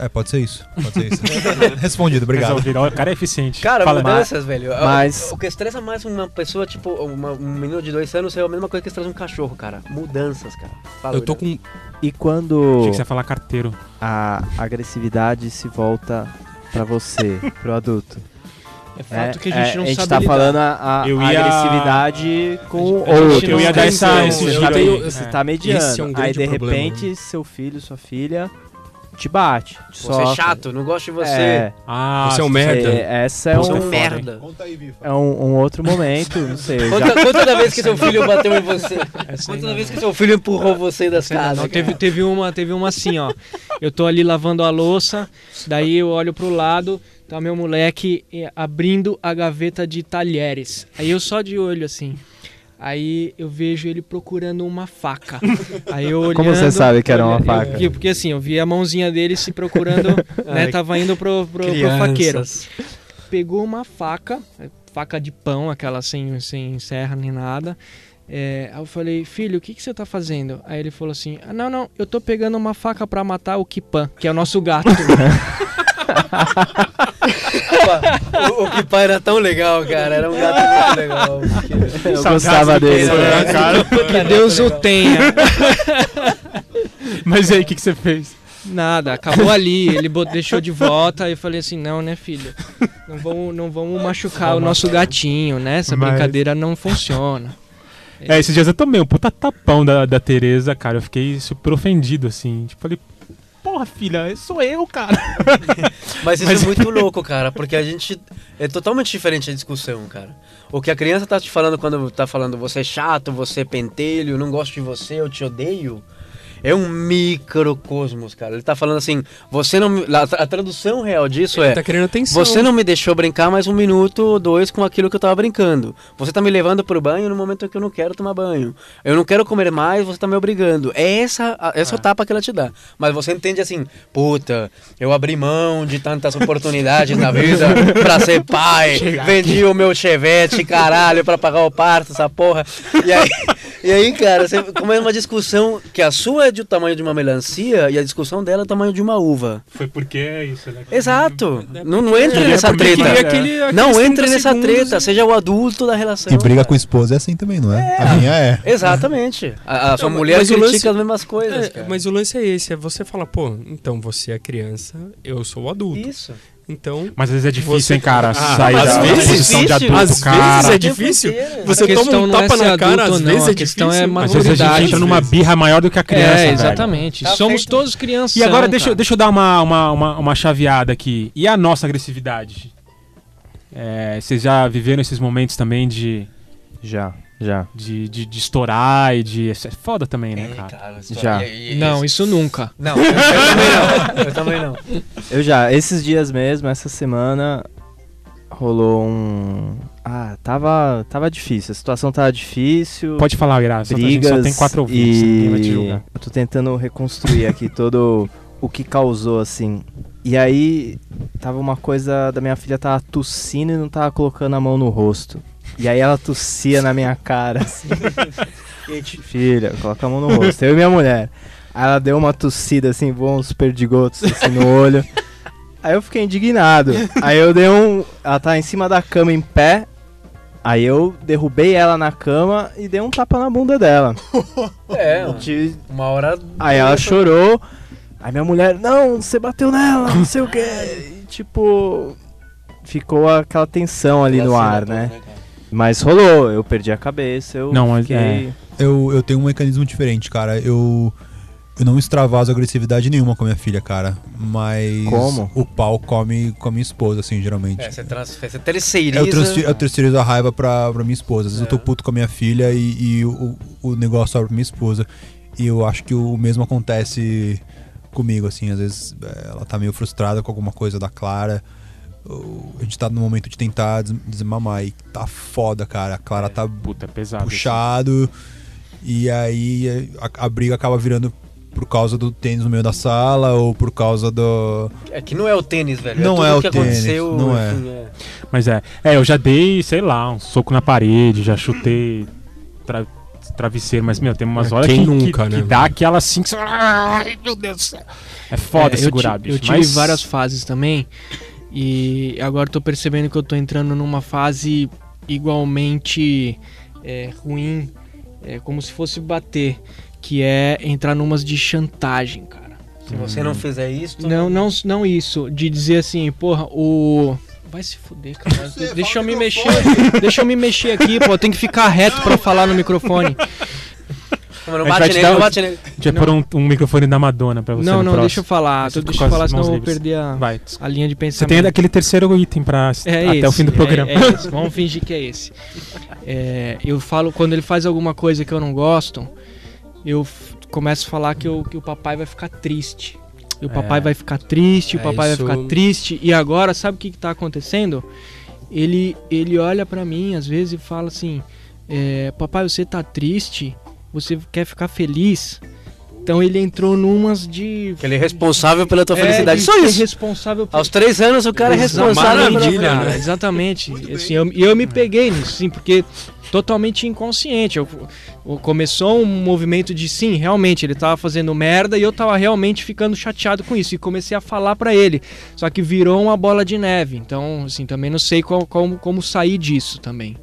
É, pode ser isso. Pode ser isso. Respondido, obrigado. Resolvido. Ó, O cara é eficiente. Cara, Fala, mudanças, velho. mas- O, o que estressa mais uma pessoa, tipo, uma- um menino de dois anos é a mesma coisa que estressa um cachorro, cara. Mudanças, cara. Fala, Eu tô William. com. E quando Achei que você ia falar carteiro. a agressividade se volta pra você, pro adulto? É fato que a gente é, não a gente sabe tá lidar. falando a, a Eu ia- agressividade com outro. Eu ia dar essa, esse Eu giro tenho-. Você É. tá mediando. Esse é um aí de problema, repente seu filho, sua filha te bate. Te Você é chato, não gosto de você. É, Ah, Você é um merda. é, essa é Você é um um, merda. Conta aí, Viva. é um, um outro momento, não sei. já- Conta, conta da vez que seu filho bateu em você. Essa aí Conta da não. vez que seu filho empurrou você das casas. não, teve, teve uma, teve uma assim, ó. Eu tô ali lavando a louça, daí eu olho pro lado, tá meu moleque eh, abrindo a gaveta de talheres. Aí eu só de olho assim. Aí eu vejo ele procurando uma faca. Aí eu olhando, Como você sabe que era uma eu- faca? Porque, porque assim, eu vi a mãozinha dele se procurando, né? Tava indo pro, pro, pro faqueiro. Pegou uma faca, faca de pão, aquela sem, sem serra nem nada. É, aí eu falei, filho, o que, que você tá fazendo? Aí ele falou assim: ah, não, não, eu tô pegando uma faca pra matar o Kipan, que é o nosso gato. o, o Kipai era tão legal, cara. Era um gato muito legal. Eu gostava dele. É, né? cara. que Deus o tenha. Mas e aí, o que, que você fez? Nada, acabou ali, ele deixou de volta. Aí eu falei assim: não, né, filho? Não vamos, não vamos machucar o nosso gatinho, né? Essa Mas- brincadeira não funciona. É, esses dias eu tomei um puta tapão da, da Tereza, cara. Eu fiquei super ofendido, assim. Tipo, falei, porra, filha, sou eu, cara. Mas isso Mas- é muito louco, cara, porque a gente. É totalmente diferente a discussão, cara. O que a criança tá te falando quando tá falando você é chato, você é pentelho, não gosto de você, eu te odeio. É um microcosmos, cara. Ele tá falando assim, você não. A tradução real disso é. Tá querendo atenção. Você não me deixou brincar mais um minuto ou dois com aquilo que eu tava brincando. Você tá me levando pro banho no momento que eu não quero tomar banho. Eu não quero comer mais, você tá me obrigando. É essa, essa o tapa que ela te dá. Mas você entende assim, puta, eu abri mão de tantas oportunidades na vida pra ser pai. Vendi o meu chevette, caralho, pra pagar o parto, essa porra. E aí, e aí cara, você começa uma discussão que a sua é do tamanho de uma melancia e a discussão dela é do tamanho de uma uva. Foi porque é isso, né? Exato. Não, não entre nessa porque treta. aquele- aqueles Não 30 entre nessa treta, e- seja o adulto da relação. E briga cara. com a esposa é assim também, não é? A minha é. Exatamente. A, a sua mulher critica lance- as mesmas coisas, É, cara. mas o lance é esse, é você falar, pô, então você é criança, eu sou o adulto. Isso. Então, Mas às vezes é difícil, Você- hein, cara? Ah, sair às da vezes- posição de difícil. adulto, Às cara. vezes é O tempo difícil. Você a toma um não é tapa na cara, às não, vezes a é questão difícil. é Às vezes a gente entra numa birra maior do que a criança, É, velho. exatamente. Tá Somos feito. todos crianças. E agora, deixa, eu- deixa eu dar uma, uma, uma, uma chaveada aqui. E a nossa agressividade? É, vocês já viveram esses momentos também de, Já, já. de, de, de estourar e de. É foda também, né, É, cara? cara, Já. e- e- Não, isso nunca. Não, eu, eu também não. Eu também não. Eu já, esses dias mesmo, essa semana, rolou um. Ah, tava, tava difícil, a situação tava difícil. Pode falar, Graça. A gente brigas só tem quatro ouvintes, ninguém vai te e julgar. eu tô tentando reconstruir aqui todo o que causou assim. E aí tava uma coisa da minha filha tava tossindo e não tava colocando a mão no rosto. E aí ela tossia na minha cara assim. Filha, coloca a mão no rosto. Eu e minha mulher. Aí ela deu uma tossida assim, voou uns perdigotos assim no olho. Aí eu fiquei indignado. Aí eu dei um. Ela tá em cima da cama em pé. Aí eu derrubei ela na cama e dei um tapa na bunda dela. É, De- uma hora. Aí ela chorou. Aí minha mulher, não, você bateu nela, não sei o quê. E, tipo, ficou aquela tensão ali no ar, né? Mas rolou, eu perdi a cabeça, eu Não, mas fiquei... é. Eu, eu tenho um mecanismo diferente, cara. Eu, eu não extravaso agressividade nenhuma com a minha filha, cara. Mas. Como? O pau come com a minha esposa, assim, geralmente. É, você, transfere, você terceiriza. Eu, transfiro, eu terceirizo a raiva pra, pra minha esposa. Às vezes eu tô É. puto com a minha filha e, e o, o negócio sobe pra minha esposa. E eu acho que o mesmo acontece comigo, assim. Às vezes é, ela tá meio frustrada com alguma coisa da Clara. A gente tá no momento de tentar des- desmamar e tá foda, cara. A Clara tá Puta, é pesado. puxado. E aí a, a briga acaba virando por causa do tênis no meio da sala ou por causa do. É que não é o tênis, velho. Não tudo é o que tênis, aconteceu. não é. enfim, é. Mas é. É, eu já dei, sei lá, um soco na parede, já chutei tra- travesseiro, mas, meu, tem umas É, horas quem que, nunca, que, né, que dá aquela assim que você. Ai, meu Deus do céu. É foda É, eu segurar, ti- bicho. Eu tive mas... várias fases também. E agora eu tô percebendo que eu tô entrando numa fase igualmente é, ruim, é, como se fosse bater, que é entrar numas de chantagem, cara. Se você não fizer isso. Não, não, não isso, de dizer assim, porra, o. Vai se fuder, cara. deixa eu me mexer. Deixa eu me mexer aqui, pô. Tem que ficar reto pra falar no microfone. Não, bate te nele, não um- bate nele. Deixa eu pôr um, um microfone da Madonna pra você. Não, não, próximo. deixa eu falar. Você Deixa eu falar, senão eu vou perder a, Vai. a linha de Você pensamento. tem aquele terceiro item pra É até esse, o fim do é- programa. É, esse. Vamos fingir que é esse. É, eu falo, quando ele faz alguma coisa que eu não gosto, eu começo a falar que, eu- que o papai vai ficar triste. E o É. papai vai ficar triste, o É, papai isso- vai ficar triste. E agora, sabe o que, que tá acontecendo? Ele, ele olha pra mim às vezes e fala assim: é, Papai, você tá triste? Você quer ficar feliz? Então ele entrou numas de. Que ele é responsável pela tua É, felicidade. de Só isso. responsável por Aos três anos o cara é responsável pela né? Exatamente. Assim, eu, e eu me peguei nisso, sim, porque totalmente inconsciente. Eu, eu- começou um movimento de sim, realmente, ele tava fazendo merda e eu tava realmente ficando chateado com isso. E comecei a falar pra ele. Só que virou uma bola de neve. Então, assim, também não sei qual, como, como sair disso também.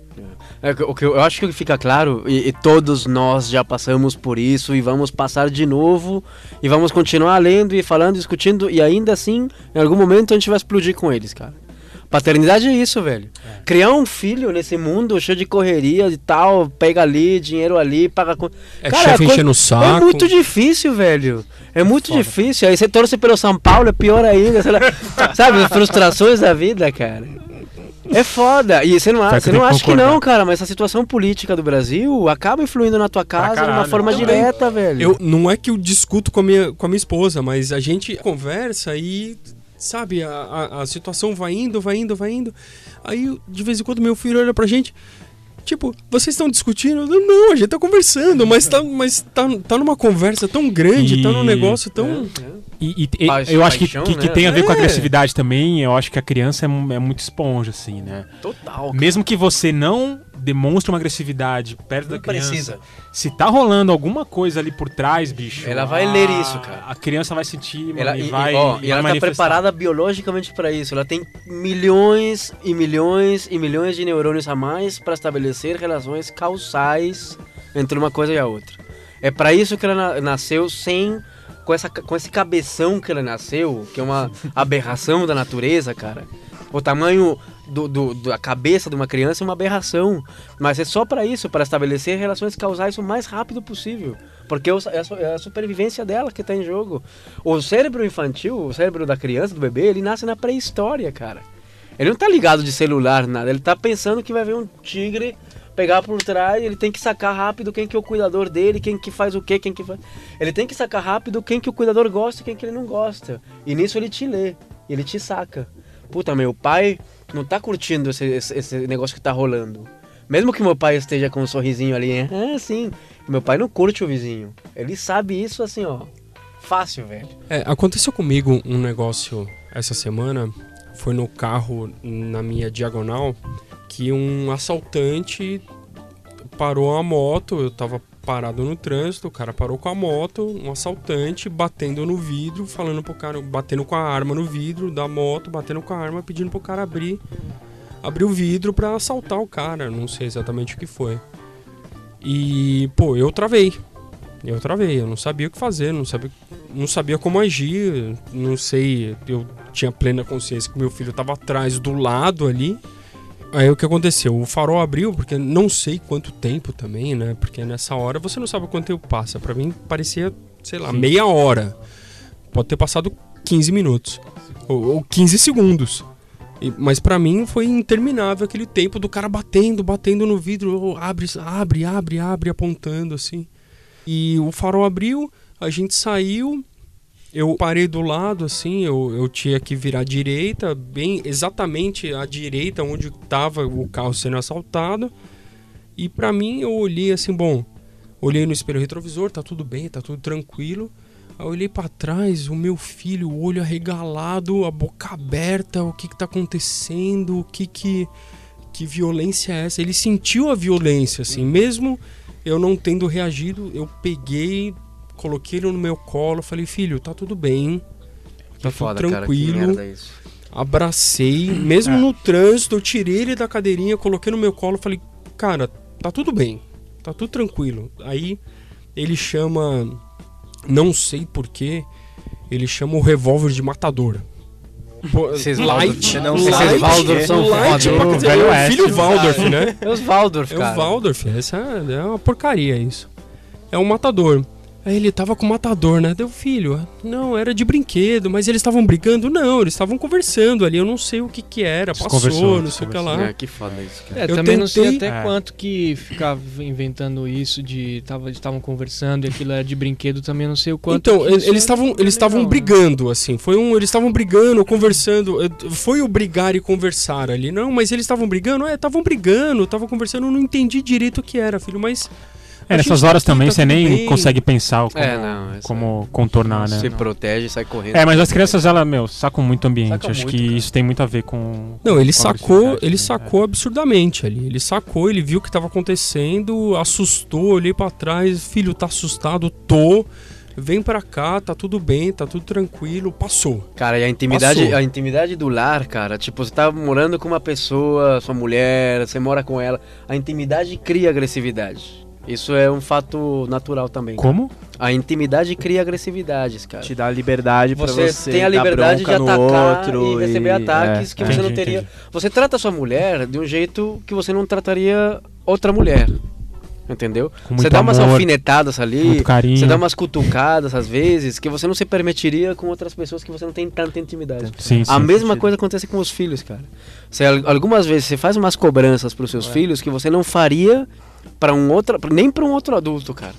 É, o que eu acho que fica claro, e, e todos nós já passamos por isso e vamos passar de novo, e vamos continuar lendo e falando, discutindo, e ainda assim, em algum momento a gente vai explodir com eles, cara. Paternidade é isso, velho. Criar um filho nesse mundo cheio de correria e tal, pega ali, dinheiro ali, paga conta. É Cara, chefe é enchendo o saco. É muito difícil, velho. É muito difícil. Aí você torce pelo São Paulo, é pior ainda. Sabe, as frustrações da vida, cara. É foda. E você não, que você não acha que não, cara, mas essa situação política do Brasil acaba influindo na tua casa de uma forma Também. direta, velho. Eu, não é que eu discuto com a minha, com a minha esposa, mas a gente conversa e, sabe, a, a, a situação vai indo, vai indo, vai indo. Aí, de vez em quando, meu filho olha pra gente, tipo, vocês estão discutindo? Não, a gente tá conversando, mas tá, mas tá, tá numa conversa tão grande, E- tá num negócio tão... E, e- e- Pa- eu acho que, paixão, que, que né? tem a ver com É. agressividade também. Eu acho que a criança é, é muito esponja, assim, né? Total. cara. Mesmo que você não demonstre uma agressividade perto da Não criança, precisa. se tá rolando alguma coisa ali por trás, bicho. Ela vai a- ler isso, cara. A criança vai sentir, Ela, e e, vai. e, ó, e e vai ela tá preparada biologicamente pra isso. Ela tem milhões e milhões e milhões de neurônios a mais pra estabelecer relações causais entre uma coisa e a outra. É pra isso que ela na- nasceu sem com essa com esse cabeção que ela nasceu, que é uma aberração da natureza, cara. O tamanho do, do- da cabeça de uma criança é uma aberração, mas é só pra isso, para estabelecer relações causais o mais rápido possível, porque é a, su- é a supervivência dela que tá em jogo. O cérebro infantil, o cérebro da criança, do bebê, ele nasce na pré-história, cara. Ele não tá ligado de celular, nada. Ele tá pensando que vai ver um tigre pegar por trás, ele tem que sacar rápido quem que é o cuidador dele, quem que faz o quê, quem que faz... Ele tem que sacar rápido quem que o cuidador gosta e quem que ele não gosta. E nisso ele te lê, ele te saca. Puta, meu pai não tá curtindo esse, esse, esse negócio que tá rolando. Mesmo que meu pai esteja com um sorrisinho ali, é ah, sim. Meu pai não curte o vizinho. Ele sabe isso assim, ó. Fácil, velho. É, aconteceu comigo um negócio essa semana, foi no carro na minha diagonal, que um assaltante parou a moto, eu tava parado no trânsito, o cara parou com a moto, um assaltante batendo no vidro, falando pro cara, batendo com a arma no vidro da moto, batendo com a arma, pedindo pro cara abrir abriu o vidro pra assaltar o cara, não sei exatamente o que foi. E, pô, eu travei. Eu travei, eu não sabia o que fazer, não sabia, não sabia como agir, não sei, eu tinha plena consciência que meu filho tava atrás do lado ali. Aí o que aconteceu? O farol abriu, porque não sei quanto tempo também, né? Porque nessa hora você não sabe quanto tempo passa. Pra mim parecia, sei lá, Sim. meia hora. Pode ter passado 15 minutos. Ou, ou 15 segundos. E- mas pra mim foi interminável aquele tempo do cara batendo, batendo no vidro. abre, abre, abre, abre, apontando assim. E o farol abriu, a gente saiu. Eu parei do lado, assim, eu, eu tinha que virar à direita, bem exatamente à direita onde estava o carro sendo assaltado. E pra mim eu olhei assim, bom, olhei no espelho retrovisor, tá tudo bem, tá tudo tranquilo. Aí eu olhei pra trás, o meu filho, o olho arregalado, a boca aberta, o que que tá acontecendo, o que que que violência é essa? Ele sentiu a violência assim, mesmo eu não tendo reagido, eu peguei, coloquei ele no meu colo, falei: "Filho, tá tudo bem. Tá tudo Foda, cara, que tranquilo". merda isso. abracei, mesmo É. no trânsito, eu tirei ele da cadeirinha, coloquei no meu colo, falei, cara, tá tudo bem, tá tudo tranquilo. Aí ele chama, não sei porquê, ele chama o revólver de matador. Esses light, Waldorf- não light, Waldorf são light, foda. pra dizer, é o filho Waldorf, né? É os Waldorf, É cara. o Waldorf, essa é uma porcaria isso. É um matador. Aí ele tava com o matador, né? Deu filho. Não, era de brinquedo, mas eles estavam brigando? Não, eles estavam conversando ali. Eu não sei o que que era. Passou, não sei o que lá. É, que foda isso, cara. É, Eu também não sei tentei- até É. quanto que ficava inventando isso de tava estavam conversando e aquilo era de brinquedo, também não sei o quanto. Então, eles é estavam eles estavam legal, né? brigando assim. Foi um, eles estavam brigando, conversando. eh, Foi o brigar e conversar ali. Não, mas eles estavam brigando? É, estavam brigando, estavam conversando, eu não entendi direito o que era, filho, mas É, nessas tá horas aqui, também tá você nem bem. consegue pensar o como, É, não, essa- como contornar, né? Se protege e sai correndo. É, mas as crianças, ela, meu, sacam muito o ambiente. Sacam Acho muito, que cara. isso tem muito a ver com. Não, ele com sacou, ele também, sacou absurdamente ali. Ele sacou, ele viu o que estava acontecendo, assustou, olhei pra trás, filho, tá assustado? Tô. Vem pra cá, tá tudo bem, tá tudo tranquilo, passou. Cara, e a intimidade, Passou. a intimidade do lar, cara, tipo, você tá morando com uma pessoa, sua mulher, você mora com ela, a intimidade cria agressividade. Isso é um fato natural também. cara. Como? A intimidade cria agressividades, cara. Te dá liberdade pra Você, você tem a dar liberdade de bronca no atacar outro e receber ataques que é, você Entendi, não teria. entendi. Você trata a sua mulher de um jeito que você não trataria outra mulher. Entendeu? Com Você dá umas amor, alfinetadas ali, muito carinho. você dá umas cutucadas às vezes que você não se permitiria com outras pessoas que você não tem tanta intimidade. Sim, sim. A mesma sentido. coisa acontece com os filhos, cara. Você, al- algumas vezes você faz umas cobranças para os seus filhos que você não faria para um outro, nem para um outro adulto, cara.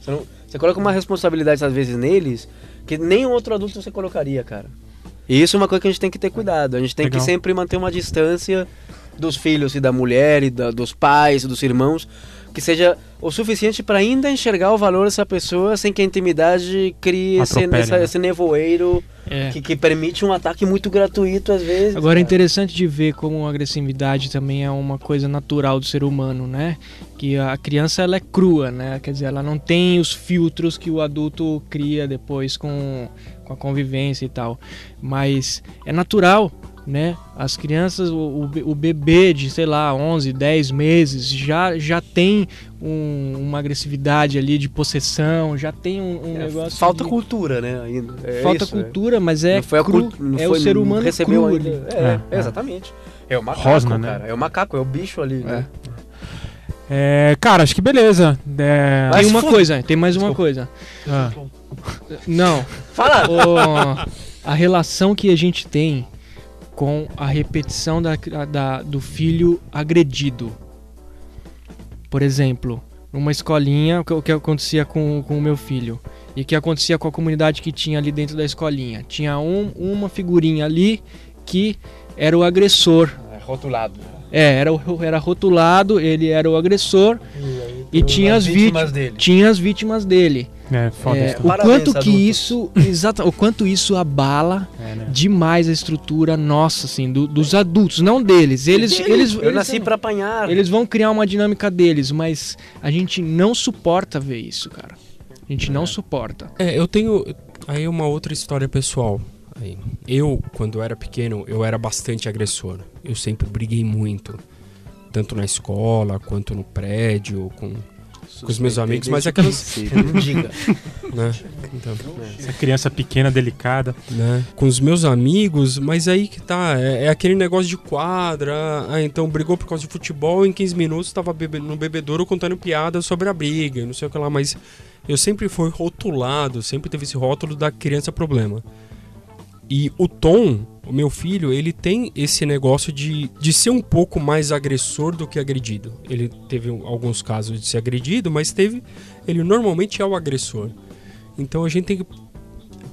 Você, não- você coloca uma responsabilidade às vezes neles que nem um outro adulto você colocaria, cara. E isso é uma coisa que a gente tem que ter cuidado. A gente tem Legal. que sempre manter uma distância dos filhos e da mulher e da- dos pais e dos irmãos que seja o suficiente para ainda enxergar o valor dessa pessoa sem que a intimidade crie esse, Atropele, né? esse nevoeiro É. que, que permite um ataque muito gratuito às vezes. Agora é cara. interessante de ver como a agressividade também é uma coisa natural do ser humano, né? Que a criança ela é crua, né? Quer dizer, ela não tem os filtros que o adulto cria depois com, com a convivência e tal. Mas é natural, né? As crianças, o, o be- o bebê de, sei lá, 11, 10 meses já, já tem um- uma agressividade ali de possessão, já tem um, um É, negócio. falta de- cultura, né? Ainda. É Falta isso, é. cultura, mas é Não foi a cru, cult- não é foi- o ser humano recebeu cru ainda. ali. É, É, é. exatamente. É o macaco, Rosna, né? cara. É o macaco, é o bicho ali, né? É, cara, acho que beleza. É... Mas Tem uma fu- coisa, tem mais uma coisa. Ah, Não, Fala! o- a relação que a gente tem com a repetição da, da- do filho agredido. Por exemplo, numa escolinha, o que, acontecia com, com o meu filho e o que acontecia com a comunidade que tinha ali dentro da escolinha. Tinha um- uma figurinha ali que era o agressor. É rotulado. É, era, era rotulado, ele era o agressor e tinha as vítimas, dele. tinha as vítimas dele. É, foda É, isso. o Parabéns, quanto que adultos. isso, exata, o quanto isso abala É, né? demais a estrutura nossa, assim, do- dos adultos, não deles. Eles, eles, Eu eles, nasci pra apanhar. eles vão criar uma dinâmica deles, mas a gente não suporta ver isso, cara. A gente não suporta. É, eu tenho aí uma outra história pessoal. Aí. Eu, quando era pequeno, eu era bastante agressor. Eu sempre briguei muito. Tanto na escola, quanto no prédio, com, com os meus amigos. Mas aquelas... Não diga. Né? Então, Essa criança pequena, delicada. né? Com os meus amigos, mas aí que tá. É, é aquele negócio de quadra. Ah, então brigou por causa de futebol. Em 15 minutos tava bebe- no bebedouro contando piada sobre a briga, não sei o que lá. Mas eu sempre fui rotulado, sempre teve esse rótulo da criança problema. E o Tom, o meu filho, ele tem esse negócio de, de ser um pouco mais agressor do que agredido. Ele teve alguns casos de ser agredido, mas teve. Ele normalmente é o agressor. Então a gente tem que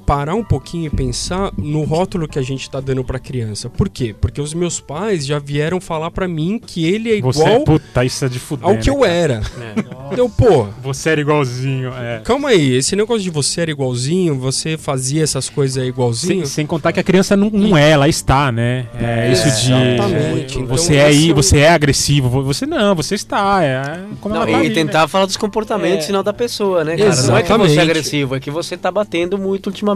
parar um pouquinho e pensar no rótulo que a gente tá dando pra criança. Por quê? Porque os meus pais já vieram falar pra mim que ele é Você igual puta, isso é de fuder. ao que né, eu era. É. Então, pô, Você era igualzinho, é. calma aí, esse negócio de você era igualzinho, você fazia essas coisas aí igualzinho. Sem, sem contar que a criança não, não é, ela está, né? É, isso de. Exatamente. é, Então, você é aí, é você é agressivo. Você não, você está. É como Não, ela tá e ali, tentar falar dos comportamentos É. e não da pessoa, né, cara? Não é que você Exatamente. é agressivo, é que você tá batendo muito ultimamente.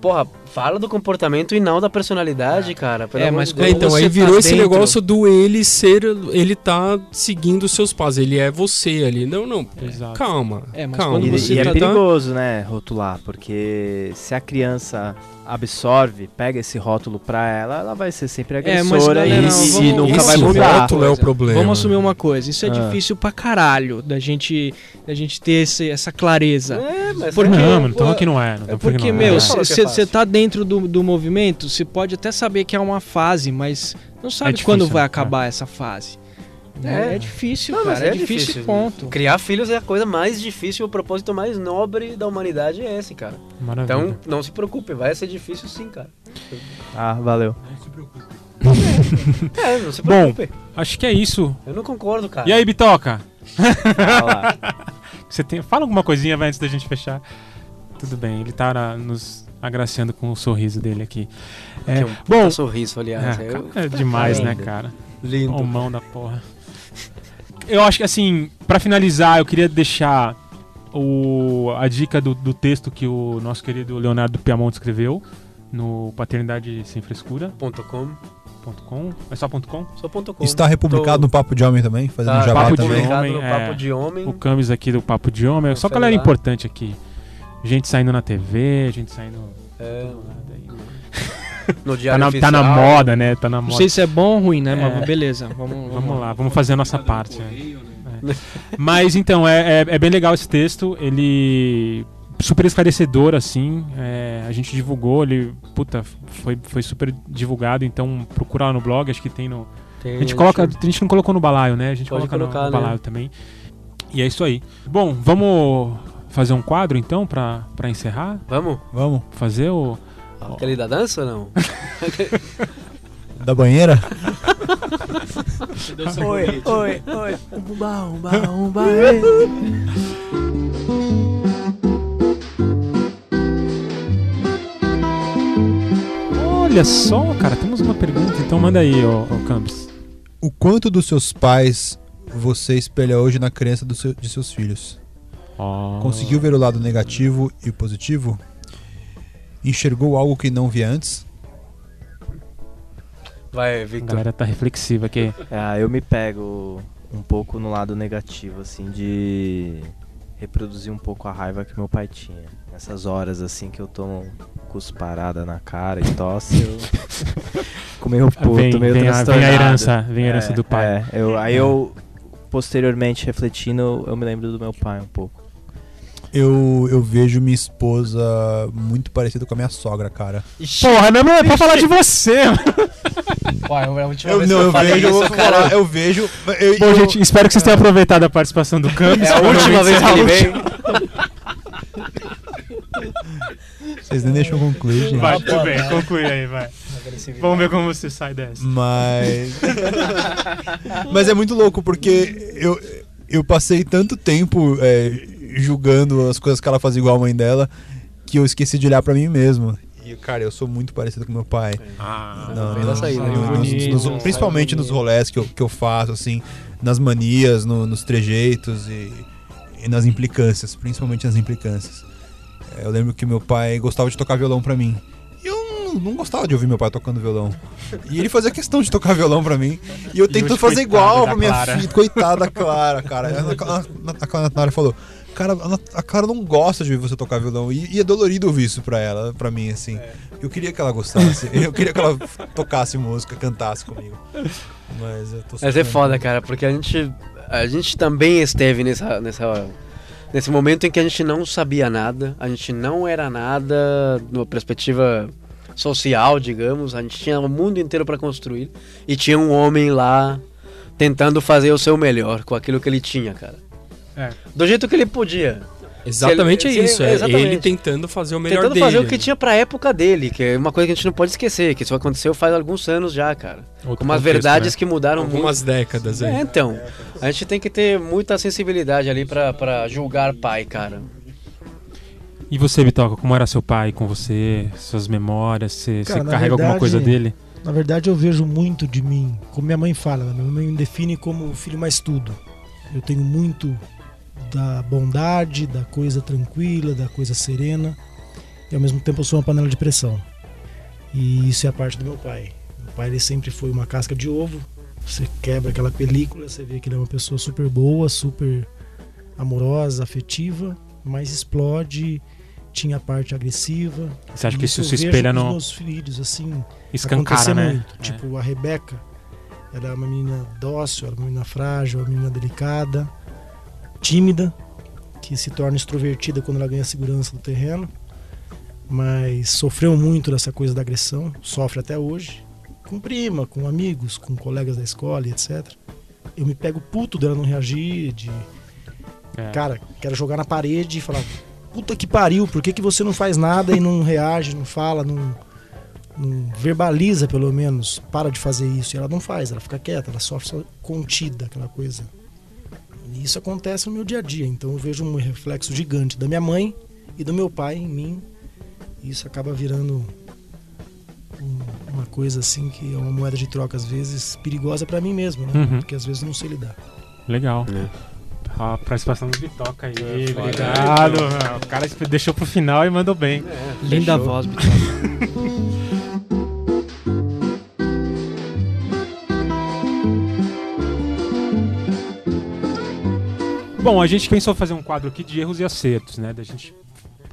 Porra, fala do comportamento e não da personalidade, cara. Pelo É, mas de É, então, aí tá virou esse dentro- negócio do ele ser. Ele tá seguindo os seus passos, ele é você ali. Não, não. Exato. Calma. É, mas calma. quando E, você e é tá- perigoso, né, rotular, porque se a criança absorve, pega esse rótulo pra ela, ela vai ser sempre É, mas agressora galera, e, vamos- e nunca vai mudar. rótulo é o problema. Vamos assumir uma coisa, isso é Ah. difícil pra caralho da gente, da gente ter esse- essa clareza. É, mas Porque- é- não, mano, pô, então que não é. Não É porque, que não meu, é. é você fácil. tá dentro do, do movimento, você pode até saber que é uma fase, mas não sabe difícil, quando vai né? acabar essa fase. É. É, é difícil, Não, mas cara. É, é difícil, difícil. ponto. Criar filhos é a coisa mais difícil, o propósito mais nobre da humanidade é esse, cara. Maravilha. Então, não se preocupe, vai ser difícil sim, cara. Ah, valeu. É, não se Bom. preocupe. Acho que é isso. Eu não concordo, cara. E aí, Bitoca? Você tem... Fala alguma coisinha antes da gente fechar. Tudo bem, ele tá na- nos agraciando com o sorriso dele aqui. É, Que é um bom, sorriso, aliás. é, eu- cara, é demais, né, Lindo. cara? Lindo. Ô, mão da porra. Eu acho que assim, pra finalizar, eu queria deixar o, a dica do, do texto que o nosso querido Leonardo Piamonte escreveu no paternidade sem frescura.com. Ponto com. É só ponto .com? Só ponto com. Está republicado no Papo de Homem também, fazendo Tá, jabá Papo de também. Homem. publicado no é. Papo de Homem. O Camis aqui do Papo de Homem. Só Confere galera lá. importante aqui. Gente saindo na TV, gente saindo. É, no Tá Diário na, tá na moda, né? Tá na Não moda. sei se é bom ou ruim, né? É. Mas beleza, vamos, Vamos lá, vamos fazer a nossa parte. né? É. Mas então, é, é, é bem legal esse texto. Ele. Super esclarecedor, assim. é, a gente divulgou, ele. Puta, foi, foi super divulgado. Então procura lá no blog, acho que tem no. Tem, A gente coloca. A gente não colocou no balaio, né? A gente Pode coloca no- colocar, no, né? balaio também. E é isso aí. Bom, vamos fazer um quadro então pra, pra encerrar? Vamos? Vamos. Fazer o. Aquele da dança ou não? Da banheira? Oi, oi, oi. Umba, umba, umba, Olha só, cara, temos uma pergunta, então manda aí, ô, ô Campos. O quanto dos seus pais você espelha hoje na crença do seu- de seus filhos? Ó. Conseguiu ver o lado negativo e o positivo? Enxergou algo que não via antes? Vai, A Victor. galera tá reflexiva aqui. Ah, eu me pego um pouco no lado negativo, assim, de reproduzir um pouco a raiva que meu pai tinha. Nessas horas, assim, que eu tomo cusparada na cara e tosse, eu fico meio puto, vem, meio vem, a, vem a herança, vem a herança É, do pai. é, eu, aí eu, posteriormente, refletindo, eu me lembro do meu pai um pouco. Eu, eu vejo minha esposa muito parecida com a minha sogra, cara. Porra, não é pra falar de você, mano. Uai, a última Eu, vez não, que eu eu vejo, eu, isso, vou cara. falar, eu vejo. eu- Bom, eu- gente, espero que vocês tenham aproveitado a participação do Campos. É a última vez que ele veio. Vocês nem deixam eu concluir, gente. Vai, tudo bem, conclui aí, vai. Vamos ver como você sai dessa. Mas. Mas é muito louco, porque eu, eu passei tanto tempo é, julgando as coisas que ela fazia igual a mãe dela que eu esqueci de olhar pra mim mesmo. E, cara, eu sou muito parecido com meu pai. Ah, Não, não, saída, nos- viu? nos- Bonito, nos- saiu principalmente nos rolés que eu, que eu faço, assim, nas manias, no- nos trejeitos e, e nas implicâncias, principalmente nas implicâncias. É, Eu lembro que meu pai gostava de tocar violão pra mim. E eu não, não gostava de ouvir meu pai tocando violão. E ele fazia questão de tocar violão pra mim. E eu hoje, fazer igual pra minha Clara. filha. Coitada da Clara, cara. A, a, a, a Natália falou. Cara, a Clara não gosta de ouvir você tocar violão. E, e é dolorido ouvir isso pra ela, pra mim, assim. Eu queria que ela gostasse. Eu queria que ela tocasse música, cantasse comigo. Mas eu tô Mas é foda, cara, porque a gente, a gente também esteve nessa, nessa, nesse momento em que a gente não sabia nada, a gente não era nada numa perspectiva social, digamos, a gente tinha o mundo inteiro para construir e tinha um homem lá tentando fazer o seu melhor com aquilo que ele tinha, cara. É. Do jeito que ele podia. Exatamente ele- isso. se- É exatamente. ele tentando fazer o melhor Tentando dele. fazer o que tinha pra época dele, que é uma coisa que a gente não pode esquecer, que isso aconteceu faz alguns anos já, cara. Outro Com umas contexto, verdades né? que mudaram muito. Algumas décadas aí. É, então. A gente tem que ter muita sensibilidade ali pra, pra julgar pai, cara. E você, Bitoca, como era seu pai com você? Suas memórias? Você, Cara, você carrega alguma verdade- coisa dele? Na verdade, eu vejo muito de mim, como minha mãe fala, minha mãe me define como o filho mais tudo. Eu tenho muito da bondade, da coisa tranquila, da coisa serena, e ao mesmo tempo eu sou uma panela de pressão. E isso é a parte do meu pai. Meu pai ele sempre foi uma casca de ovo. Você quebra aquela película, você vê que ele é uma pessoa super boa, super amorosa, afetiva, mas explode, tinha a parte agressiva. Você acha que isso se espelha no. meus filhos, assim, Escancara, né? muito. É. Tipo, a Rebeca era uma menina dócil, era uma menina frágil, uma menina delicada, tímida, que se torna extrovertida quando ela ganha segurança do terreno, mas sofreu muito dessa coisa da agressão, sofre até hoje, com prima, com amigos, com colegas da escola e etc. Eu me pego puto dela não reagir, de É. cara, quero jogar na parede e falar, puta que pariu, por que, que você não faz nada e não reage, não fala, não, não verbaliza pelo menos, para de fazer isso. E ela não faz, ela fica quieta, ela sofre só contida, aquela coisa. E isso acontece no meu dia a dia, então eu vejo um reflexo gigante da minha mãe e do meu pai em mim. E isso acaba virando um- uma coisa assim que é uma moeda de troca às vezes perigosa pra mim mesmo, né? Uhum. Porque às vezes eu não sei lidar. Legal. É. A participação do Bitoca aí. É, obrigado. O cara deixou pro final e mandou bem. Linda Fechou. voz, Bitoca. Bom, a gente pensou fazer um quadro aqui de erros e acertos, né? Da gente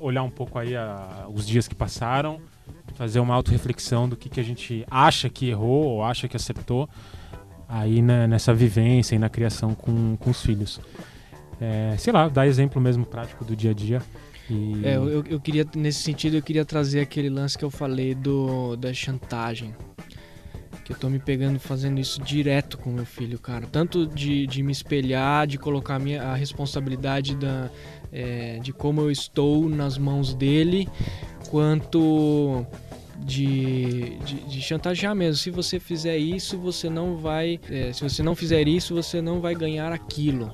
olhar um pouco aí a- os dias que passaram, fazer uma autorreflexão do que, que a gente acha que errou ou acha que acertou aí nessa vivência e na criação com, com os filhos. É, sei lá, dar exemplo mesmo prático do dia a dia. E... É, eu- eu queria, nesse sentido, eu queria trazer aquele lance que eu falei do da chantagem. Eu tô me pegando fazendo isso direto com meu filho, cara. Tanto de, de me espelhar, de colocar a, minha, a responsabilidade da, é, de como eu estou nas mãos dele, quanto de, de, de chantagear mesmo. Se você fizer isso, você não vai. é, se você não fizer isso, você não vai ganhar aquilo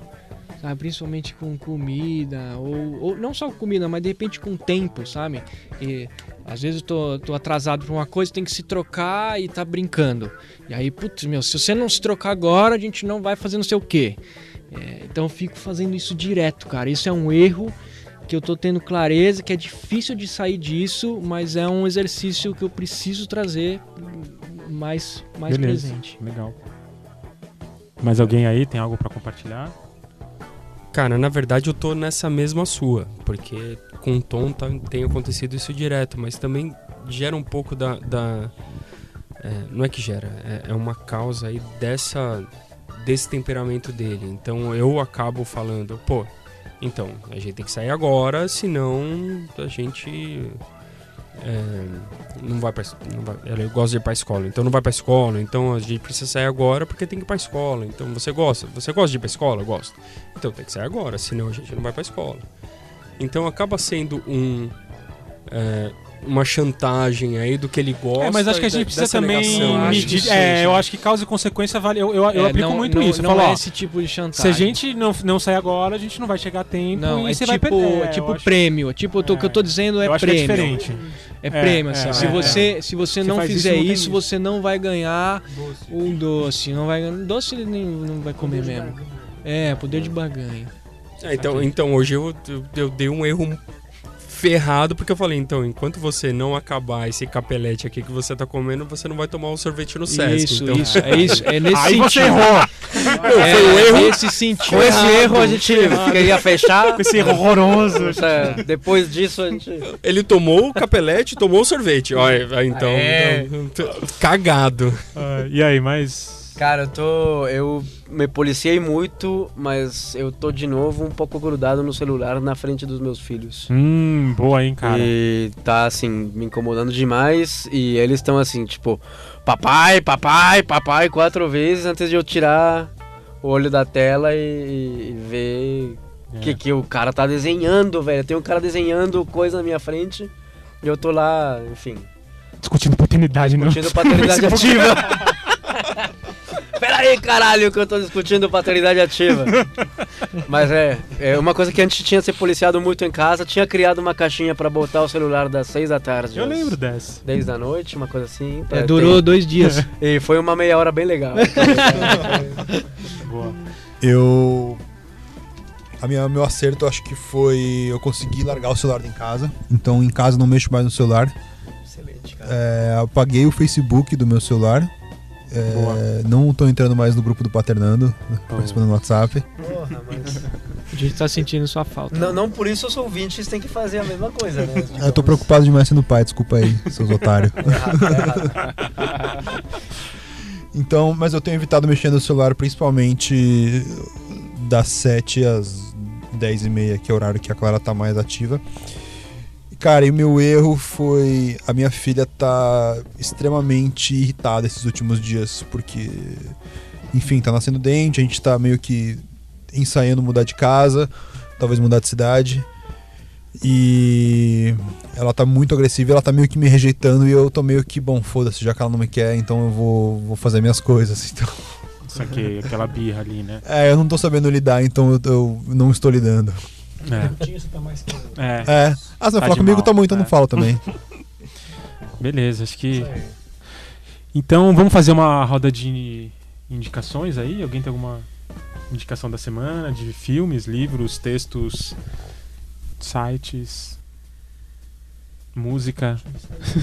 sabe? Principalmente com comida, ou, ou não só com comida, mas de repente com tempo, sabe? E às vezes eu tô, tô atrasado pra uma coisa, tem que se trocar e tá brincando. E aí, putz, meu, se você não se trocar agora, a gente não vai fazer não sei o quê. É, então eu fico fazendo isso direto, cara. Isso é um erro que eu tô tendo clareza, que é difícil de sair disso, mas é um exercício que eu preciso trazer mais, mais Beleza. presente. Legal. Mais alguém aí tem algo pra compartilhar? Cara, na verdade eu tô nessa mesma sua, porque com Tom tá- tem acontecido isso direto, mas também gera um pouco da. da- é, não é que gera, é, é uma causa aí dessa. desse temperamento dele. Então eu acabo falando, pô, então, a gente tem que sair agora, senão a gente. É, não vai pra, não vai, ela gosta de ir pra escola, então não vai pra escola, então a gente precisa sair agora porque tem que ir pra escola. Então você gosta? Você gosta de ir pra escola? Gosto. Então tem que sair agora, senão a gente não vai pra escola. Então acaba sendo um. é, uma chantagem aí do que ele gosta. É, mas acho que a gente precisa também medir. É, eu acho que causa e consequência vale. Eu, eu, eu É, aplico não- muito não- isso. Eu Não falo, é ó, esse tipo de chantagem. se a gente não, não sair agora, a gente não vai chegar a tempo Não, e é você tipo, vai perder. é eu tipo acho- prêmio. Tipo, eu tô- o que eu tô dizendo é eu acho que é prêmio. diferente. É prêmio, É, assim. é, se, é. você, se você Você não fizer isso, isso. você não vai ganhar um doce. Não vai. Doce ele nem, não vai comer mesmo. É, poder de barganha. É, então, então hoje eu, eu, eu dei um erro ferrado, porque eu falei, então, enquanto você não acabar esse capelete aqui que você tá comendo, você não vai tomar o sorvete no Sesc. Isso, então, isso, é isso, é nesse Aí sentido. você errou. É, Foi um erro. Nesse sentido. Com esse erro a gente queria fechar. Com esse erro horroroso. É, depois disso a gente. Ele tomou o capelete tomou o sorvete. Olha, então. É. então, cagado. Ah, e aí, mais. Cara, eu tô. Eu me policiei muito, mas eu tô de novo um pouco grudado no celular na frente dos meus filhos. Hum, boa, hein, cara. E tá assim, me incomodando demais. E eles estão assim, tipo, papai, papai, papai, quatro vezes antes de eu tirar o olho da tela e, e ver o É. que, que o cara tá desenhando, velho. Tem um cara desenhando coisa na minha frente e eu tô lá, enfim, Discutindo paternidade, não. discutindo paternidade ativa. Aí, caralho, que eu tô discutindo paternidade ativa. Mas é, é uma coisa que antes tinha ser policiado muito em casa, tinha criado uma caixinha pra botar o celular das seis da tarde. Eu às lembro dessa. 10 da noite, uma coisa assim. É, durou ter- dois dias. E foi uma meia hora bem legal. Boa. Eu. A minha, meu acerto acho que foi. Eu consegui largar o celular em casa. Então em casa não mexo mais no celular. Excelente, cara. É, apaguei o Facebook do meu celular. É, não tô entrando mais no grupo do Paternando, Oh. participando no WhatsApp. Porra, mas... A gente tá sentindo sua falta. não, não por isso os ouvintes têm que fazer a mesma coisa, né? Eu tô preocupado demais sendo pai, desculpa aí, seus otários. Errado, errado. Então, mas eu tenho evitado mexer no celular principalmente das 7 às 10 e meia, que é o horário que a Clara tá mais ativa. Cara, e o meu erro foi. A minha filha tá extremamente irritada esses últimos dias, porque. Enfim, tá nascendo dente, a gente tá meio que ensaiando mudar de casa, talvez mudar de cidade. E ela tá muito agressiva, ela tá meio que me rejeitando e eu tô meio que, bom, foda-se, já que ela não me quer, então eu vou, vou fazer minhas coisas. Então, Isso aqui, aquela birra ali, né? é, eu não tô sabendo lidar, então eu, eu não estou lidando. É. Tá mais que eu. é. É. Ah, você vai Tá falar comigo, mal, tá então é. não falo também. Beleza, acho que. Então vamos fazer uma roda de indicações aí? Alguém tem alguma indicação da semana? De filmes, livros, textos, sites, música?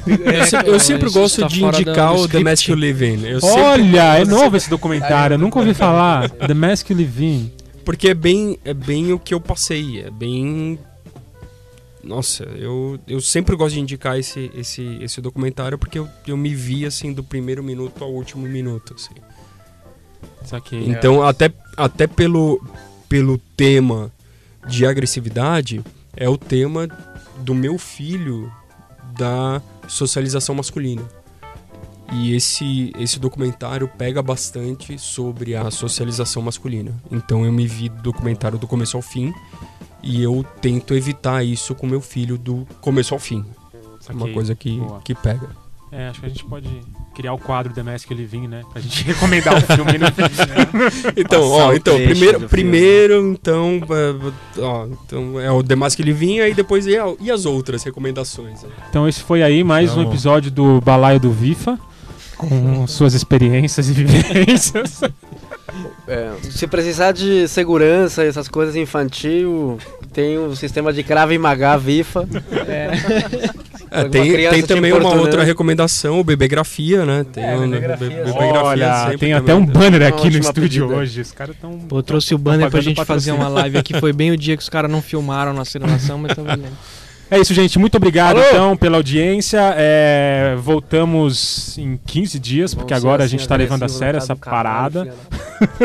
Eu, se- eu sempre gosto tá de indicar o The. Mask You Live In. Eu sempre Olha, é novo esse documentário, eu nunca ouvi falar. The Mask You Live In. Porque é bem, é bem o que eu passei, é bem... Nossa, eu, eu sempre gosto de indicar esse, esse, esse documentário porque eu, eu me vi, assim, do primeiro minuto ao último minuto, assim. Saquei. Então, até, até pelo, pelo tema de agressividade, é o tema do meu filho da socialização masculina. E esse, esse documentário pega bastante sobre a socialização masculina. Então eu me vi do documentário do começo ao fim e eu tento evitar isso com meu filho do começo ao fim. É uma coisa que, Boa. que pega. É, acho que a gente pode criar o quadro The Mask In, né? Pra gente recomendar o filme no Então, Passar ó, então, primeiro, filme. primeiro, então, é, ó, então é o The Mask ele vinha e depois e, a- e as outras recomendações. né? Então esse foi aí mais um Vamos. episódio do Balaio do Vifa. Com suas experiências e vivências. É, se precisar de segurança, essas coisas infantil, tem o sistema de Krav Maga Vifa. É. É, tem, tem te também uma outra recomendação, o Bebegrafia, né? Tem É, o- Bebegrafia. Be- Bebegrafia Olha, tem até um banner aqui no estúdio pedida. hoje. Os caras estão. Pô, eu trouxe o banner pra gente fazer uma live aqui. Foi bem o dia que os caras não filmaram na gravação, mas tá valendo. É isso, gente. Muito obrigado, Falou! então, pela audiência. É, voltamos em 15 dias, porque Vamos agora a assim, gente tá levando a sério essa caralho, parada.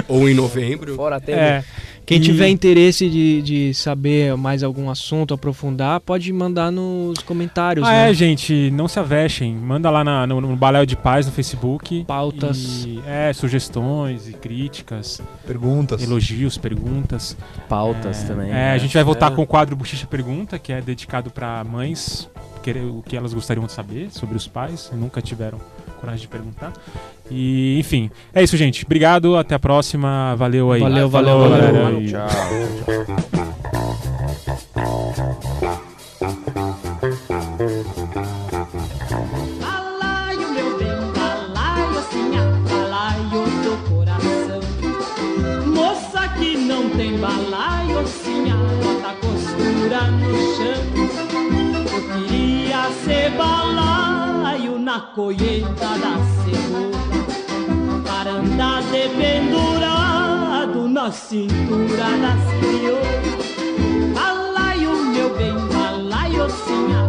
Ou em novembro. Fora até É. Quem E- tiver interesse de, de saber mais algum assunto, aprofundar, pode mandar nos comentários, Ah, né? é, gente. Não se avexem. Manda lá na- no, no Baléu de Paz no Facebook. Pautas. E, é, sugestões e críticas, Perguntas. elogios, perguntas. Pautas É, também. É, a gente vai voltar É. com o quadro Bochicha Pergunta, que é dedicado para mães, querer, o que elas gostariam de saber sobre os pais, e nunca tiveram coragem de perguntar. E, enfim, é isso, gente. Obrigado, até a próxima. Valeu aí. Valeu, valeu, valeu. galera. Balaio, meu bem, balaio, assim, balaio do coração. Moça que não tem balaio, assim, bota a costura no chão. ser balaio na colheita da cebola para andar de pendurado na cintura das crioulas. Balaio, meu bem, balaio, senhor.